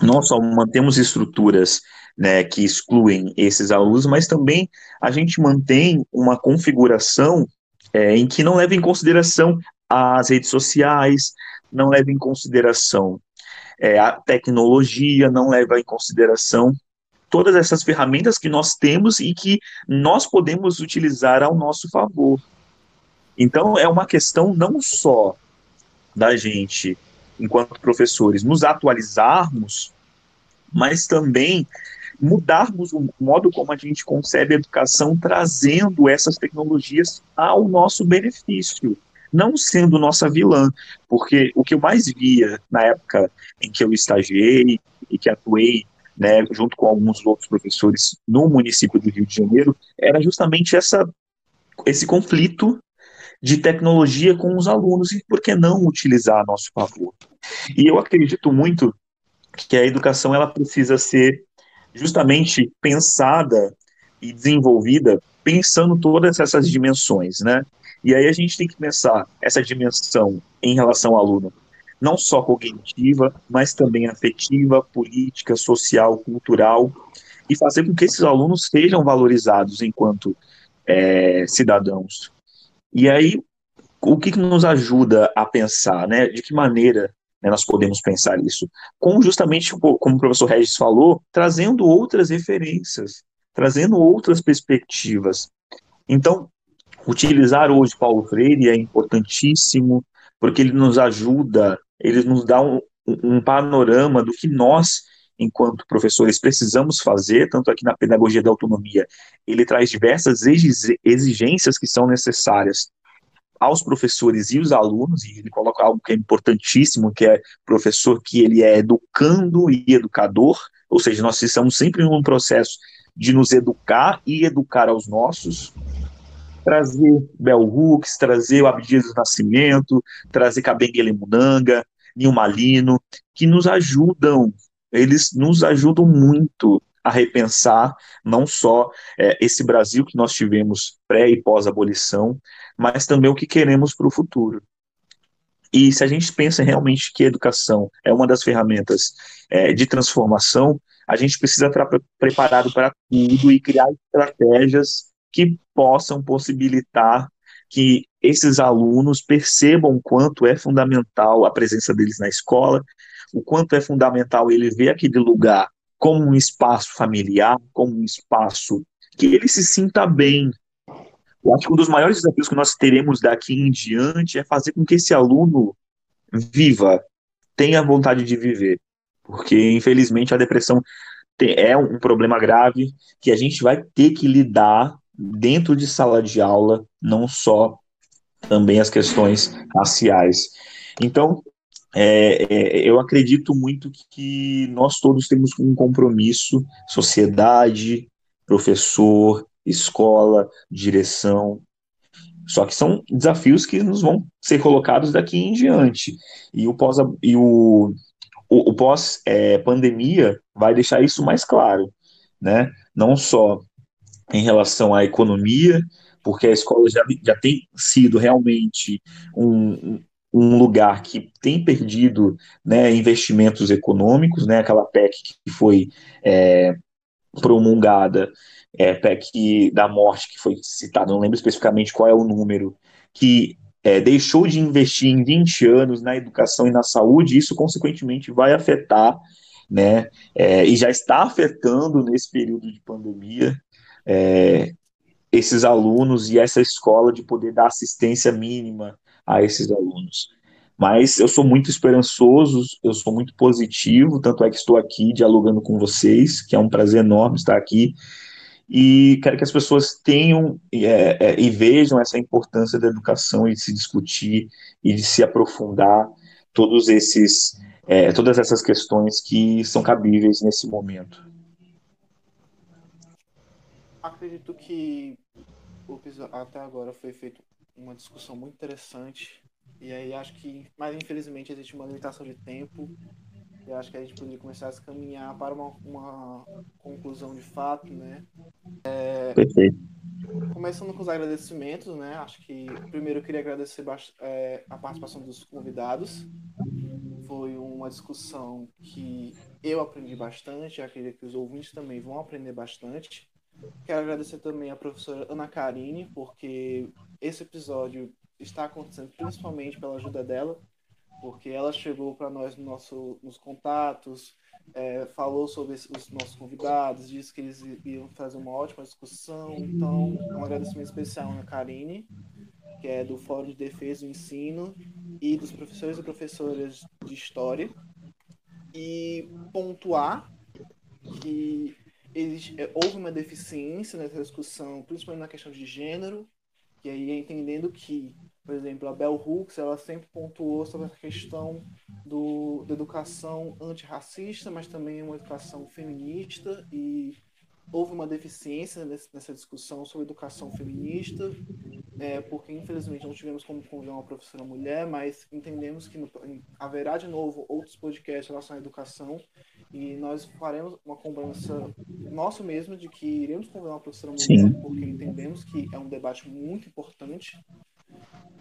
não só mantemos estruturas né, que excluem esses alunos, mas também a gente mantém uma configuração é, em que não leva em consideração as redes sociais, não leva em consideração é, a tecnologia, não leva em consideração todas essas ferramentas que nós temos e que nós podemos utilizar ao nosso favor. Então, é uma questão não só da gente enquanto professores, nos atualizarmos, mas também mudarmos o modo como a gente concebe a educação, trazendo essas tecnologias ao nosso benefício, não sendo nossa vilã, porque o que eu mais via na época em que eu estagiei e que atuei né, junto com alguns outros professores no município do Rio de Janeiro, era justamente essa, esse conflito de tecnologia com os alunos e por que não utilizar a nosso favor. E eu acredito muito que a educação ela precisa ser justamente pensada e desenvolvida pensando todas essas dimensões, né? E aí a gente tem que pensar essa dimensão em relação ao aluno, não só cognitiva, mas também afetiva, política, social, cultural, e fazer com que esses alunos sejam valorizados enquanto é, cidadãos. E aí, o que, que nos ajuda a pensar, né? De que maneira né, nós podemos pensar isso? Com justamente, como o professor Regis falou, trazendo outras referências, trazendo outras perspectivas. Então, utilizar hoje Paulo Freire é importantíssimo, porque ele nos ajuda, ele nos dá um, um panorama do que nós, enquanto professores, precisamos fazer, tanto aqui na pedagogia da autonomia, ele traz diversas exigências que são necessárias aos professores e os alunos, e ele coloca algo que é importantíssimo, que é professor que ele é educando e educador, ou seja, nós estamos sempre num processo de nos educar e educar aos nossos, trazer Bell Hooks, trazer o Abdias do Nascimento, trazer Kabengele Munanga, Nilma Lino, que nos ajudam, eles nos ajudam muito a repensar não só é, esse Brasil que nós tivemos pré e pós-abolição, mas também o que queremos para o futuro. E se a gente pensa realmente que a educação é uma das ferramentas é, de transformação, a gente precisa estar preparado para tudo e criar estratégias que possam possibilitar que esses alunos percebam quanto é fundamental a presença deles na escola, o quanto é fundamental ele ver aquele lugar como um espaço familiar, como um espaço que ele se sinta bem. Eu acho que um dos maiores desafios que nós teremos daqui em diante é fazer com que esse aluno viva, tenha vontade de viver. Porque, infelizmente, a depressão é um problema grave que a gente vai ter que lidar dentro de sala de aula, não só também as questões raciais. Então, é, é, eu acredito muito que nós todos temos um compromisso, sociedade, professor, escola, direção. Só que são desafios que nos vão ser colocados daqui em diante. E o pós, e o, o, o pós é, pandemia vai deixar isso mais claro, né? Não só em relação à economia, porque a escola já, já tem sido realmente um, um lugar que tem perdido né, investimentos econômicos, né, aquela PEC que foi é, promulgada, é, PEC da morte que foi citada, não lembro especificamente qual é o número, que é, deixou de investir em 20 anos na educação e na saúde, isso consequentemente vai afetar, né, é, e já está afetando nesse período de pandemia, é, esses alunos e essa escola de poder dar assistência mínima a esses alunos. Mas eu sou muito esperançoso, eu sou muito positivo, tanto é que estou aqui dialogando com vocês, que é um prazer enorme estar aqui. E quero que as pessoas tenham é, é, e vejam essa importância da educação e de se discutir e de se aprofundar todos esses, é, todas essas questões que são cabíveis nesse momento. Acredito que até agora foi feito uma discussão muito interessante. E aí acho que, mas infelizmente existe uma limitação de tempo. E acho que a gente poderia começar a se caminhar para uma, uma conclusão de fato, né? É, Perfeito. Começando com os agradecimentos, né? Acho que primeiro eu queria agradecer é, a participação dos convidados. Foi uma discussão que eu aprendi bastante, acredito que os ouvintes também vão aprender bastante. Quero agradecer também a professora Ana Karine, porque esse episódio está acontecendo principalmente pela ajuda dela, porque ela chegou para nós no nosso, nos contatos, é, falou sobre os nossos convidados, disse que eles iam fazer uma ótima discussão. Então, um agradecimento especial a Ana Karine, que é do Fórum de Defesa do Ensino, e dos professores e professoras de História. E pontuar que existe, é, houve uma deficiência nessa discussão, principalmente na questão de gênero, e aí entendendo que, por exemplo, a Bell Hooks, ela sempre pontuou sobre a questão do, da educação antirracista, mas também uma educação feminista, e houve uma deficiência nessa discussão sobre educação feminista, é, porque infelizmente não tivemos como convidar uma professora mulher, mas entendemos que no, haverá de novo outros podcasts relacionados à educação e nós faremos uma cobrança nosso mesmo de que iremos convidar uma professora mulher, Sim. porque entendemos que é um debate muito importante.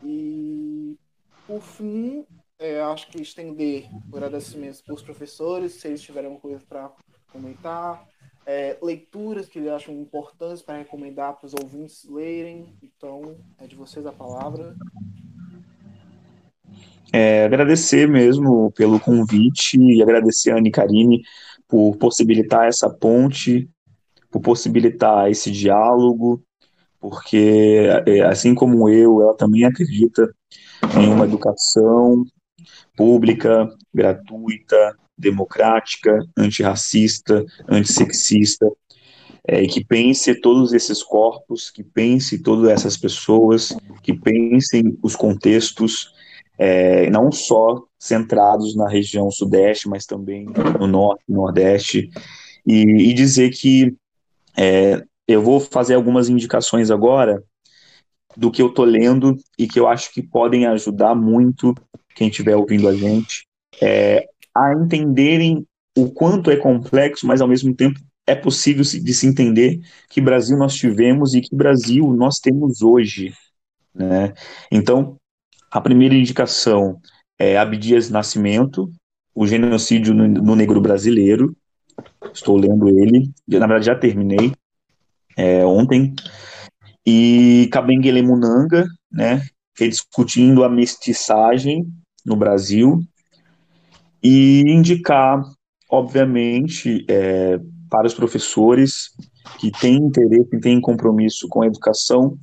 E, por fim, é, acho que estender agradecimentos para os professores, se eles tiverem alguma coisa para comentar, é, leituras que eles acham importantes para recomendar para os ouvintes lerem. Então, é de vocês a palavra. É, agradecer mesmo pelo convite e agradecer a Anne Karine por possibilitar essa ponte, por possibilitar esse diálogo, porque é, assim como eu, ela também acredita em uma educação pública, gratuita, democrática, antirracista, antissexista, é, que pense todos esses corpos, que pense todas essas pessoas, que pensem os contextos, é, não só centrados na região sudeste, mas também no norte, nordeste, e, e dizer que é, eu vou fazer algumas indicações agora do que eu estou lendo e que eu acho que podem ajudar muito quem estiver ouvindo a gente. É, a entenderem o quanto é complexo, mas ao mesmo tempo é possível de se entender que Brasil nós tivemos e que Brasil nós temos hoje, né? Então, a primeira indicação é Abdias Nascimento, o genocídio no, negro brasileiro. Estou lendo ele, na verdade já terminei é, ontem. E Kabengele Munanga, né? rediscutindo a mestiçagem no Brasil e indicar, obviamente, é, para os professores que têm interesse e têm compromisso com a educação,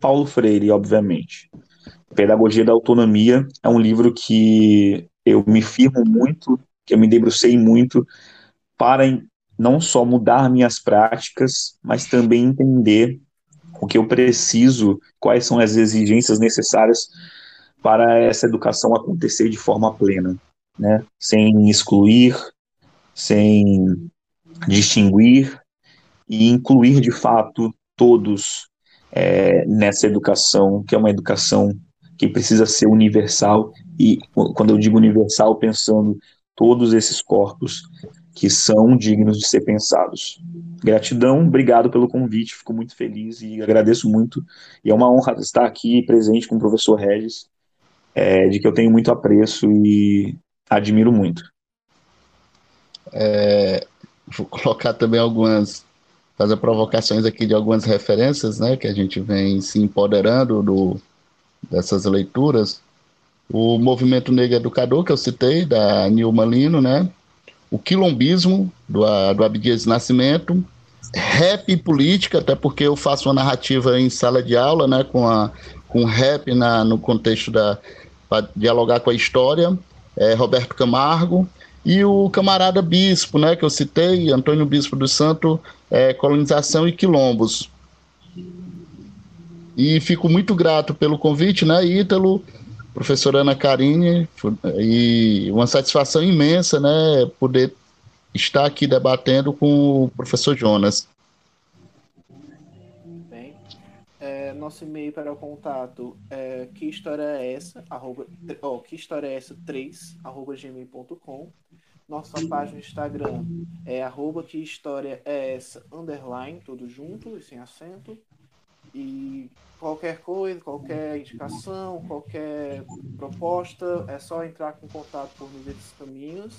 Paulo Freire, obviamente. Pedagogia da Autonomia é um livro que eu me firmo muito, que eu me debrucei muito para não só mudar minhas práticas, mas também entender o que eu preciso, quais são as exigências necessárias para essa educação acontecer de forma plena, né? Sem excluir, sem distinguir e incluir de fato todos é, nessa educação, que é uma educação que precisa ser universal, e quando eu digo universal, pensando todos esses corpos que são dignos de ser pensados. Gratidão, obrigado pelo convite, fico muito feliz e agradeço muito. E é uma honra estar aqui presente com o professor Regis, é, de que eu tenho muito apreço e admiro muito. É, vou colocar também algumas, fazer provocações aqui de algumas referências, né, que a gente vem se empoderando do, dessas leituras. O Movimento Negro Educador, que eu citei, da Nilma Lino, né, o quilombismo do, do Abdias Nascimento, rap e política, até porque eu faço uma narrativa em sala de aula, né, com, a, com rap na, no contexto da para dialogar com a história, é, Roberto Camargo, e o camarada Bispo, né, que eu citei, Antônio Bispo do Santo, é, Colonização e Quilombos. E fico muito grato pelo convite, né, Ítalo, professora Ana Karine, e uma satisfação imensa, né, poder estar aqui debatendo com o professor Jonas. Nosso e-mail para o contato é que história é essa, arroba, oh, que história é essa 3, arroba gmail.com. Nossa página no Instagram é arroba que história é essa, underline, tudo junto e sem acento. E qualquer coisa, qualquer indicação, qualquer proposta, é só entrar com contato por meio desses caminhos.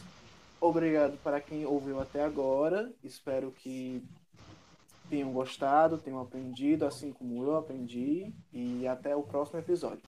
Obrigado para quem ouviu até agora. Espero que tenham gostado, tenham aprendido, assim como eu aprendi. E até o próximo episódio.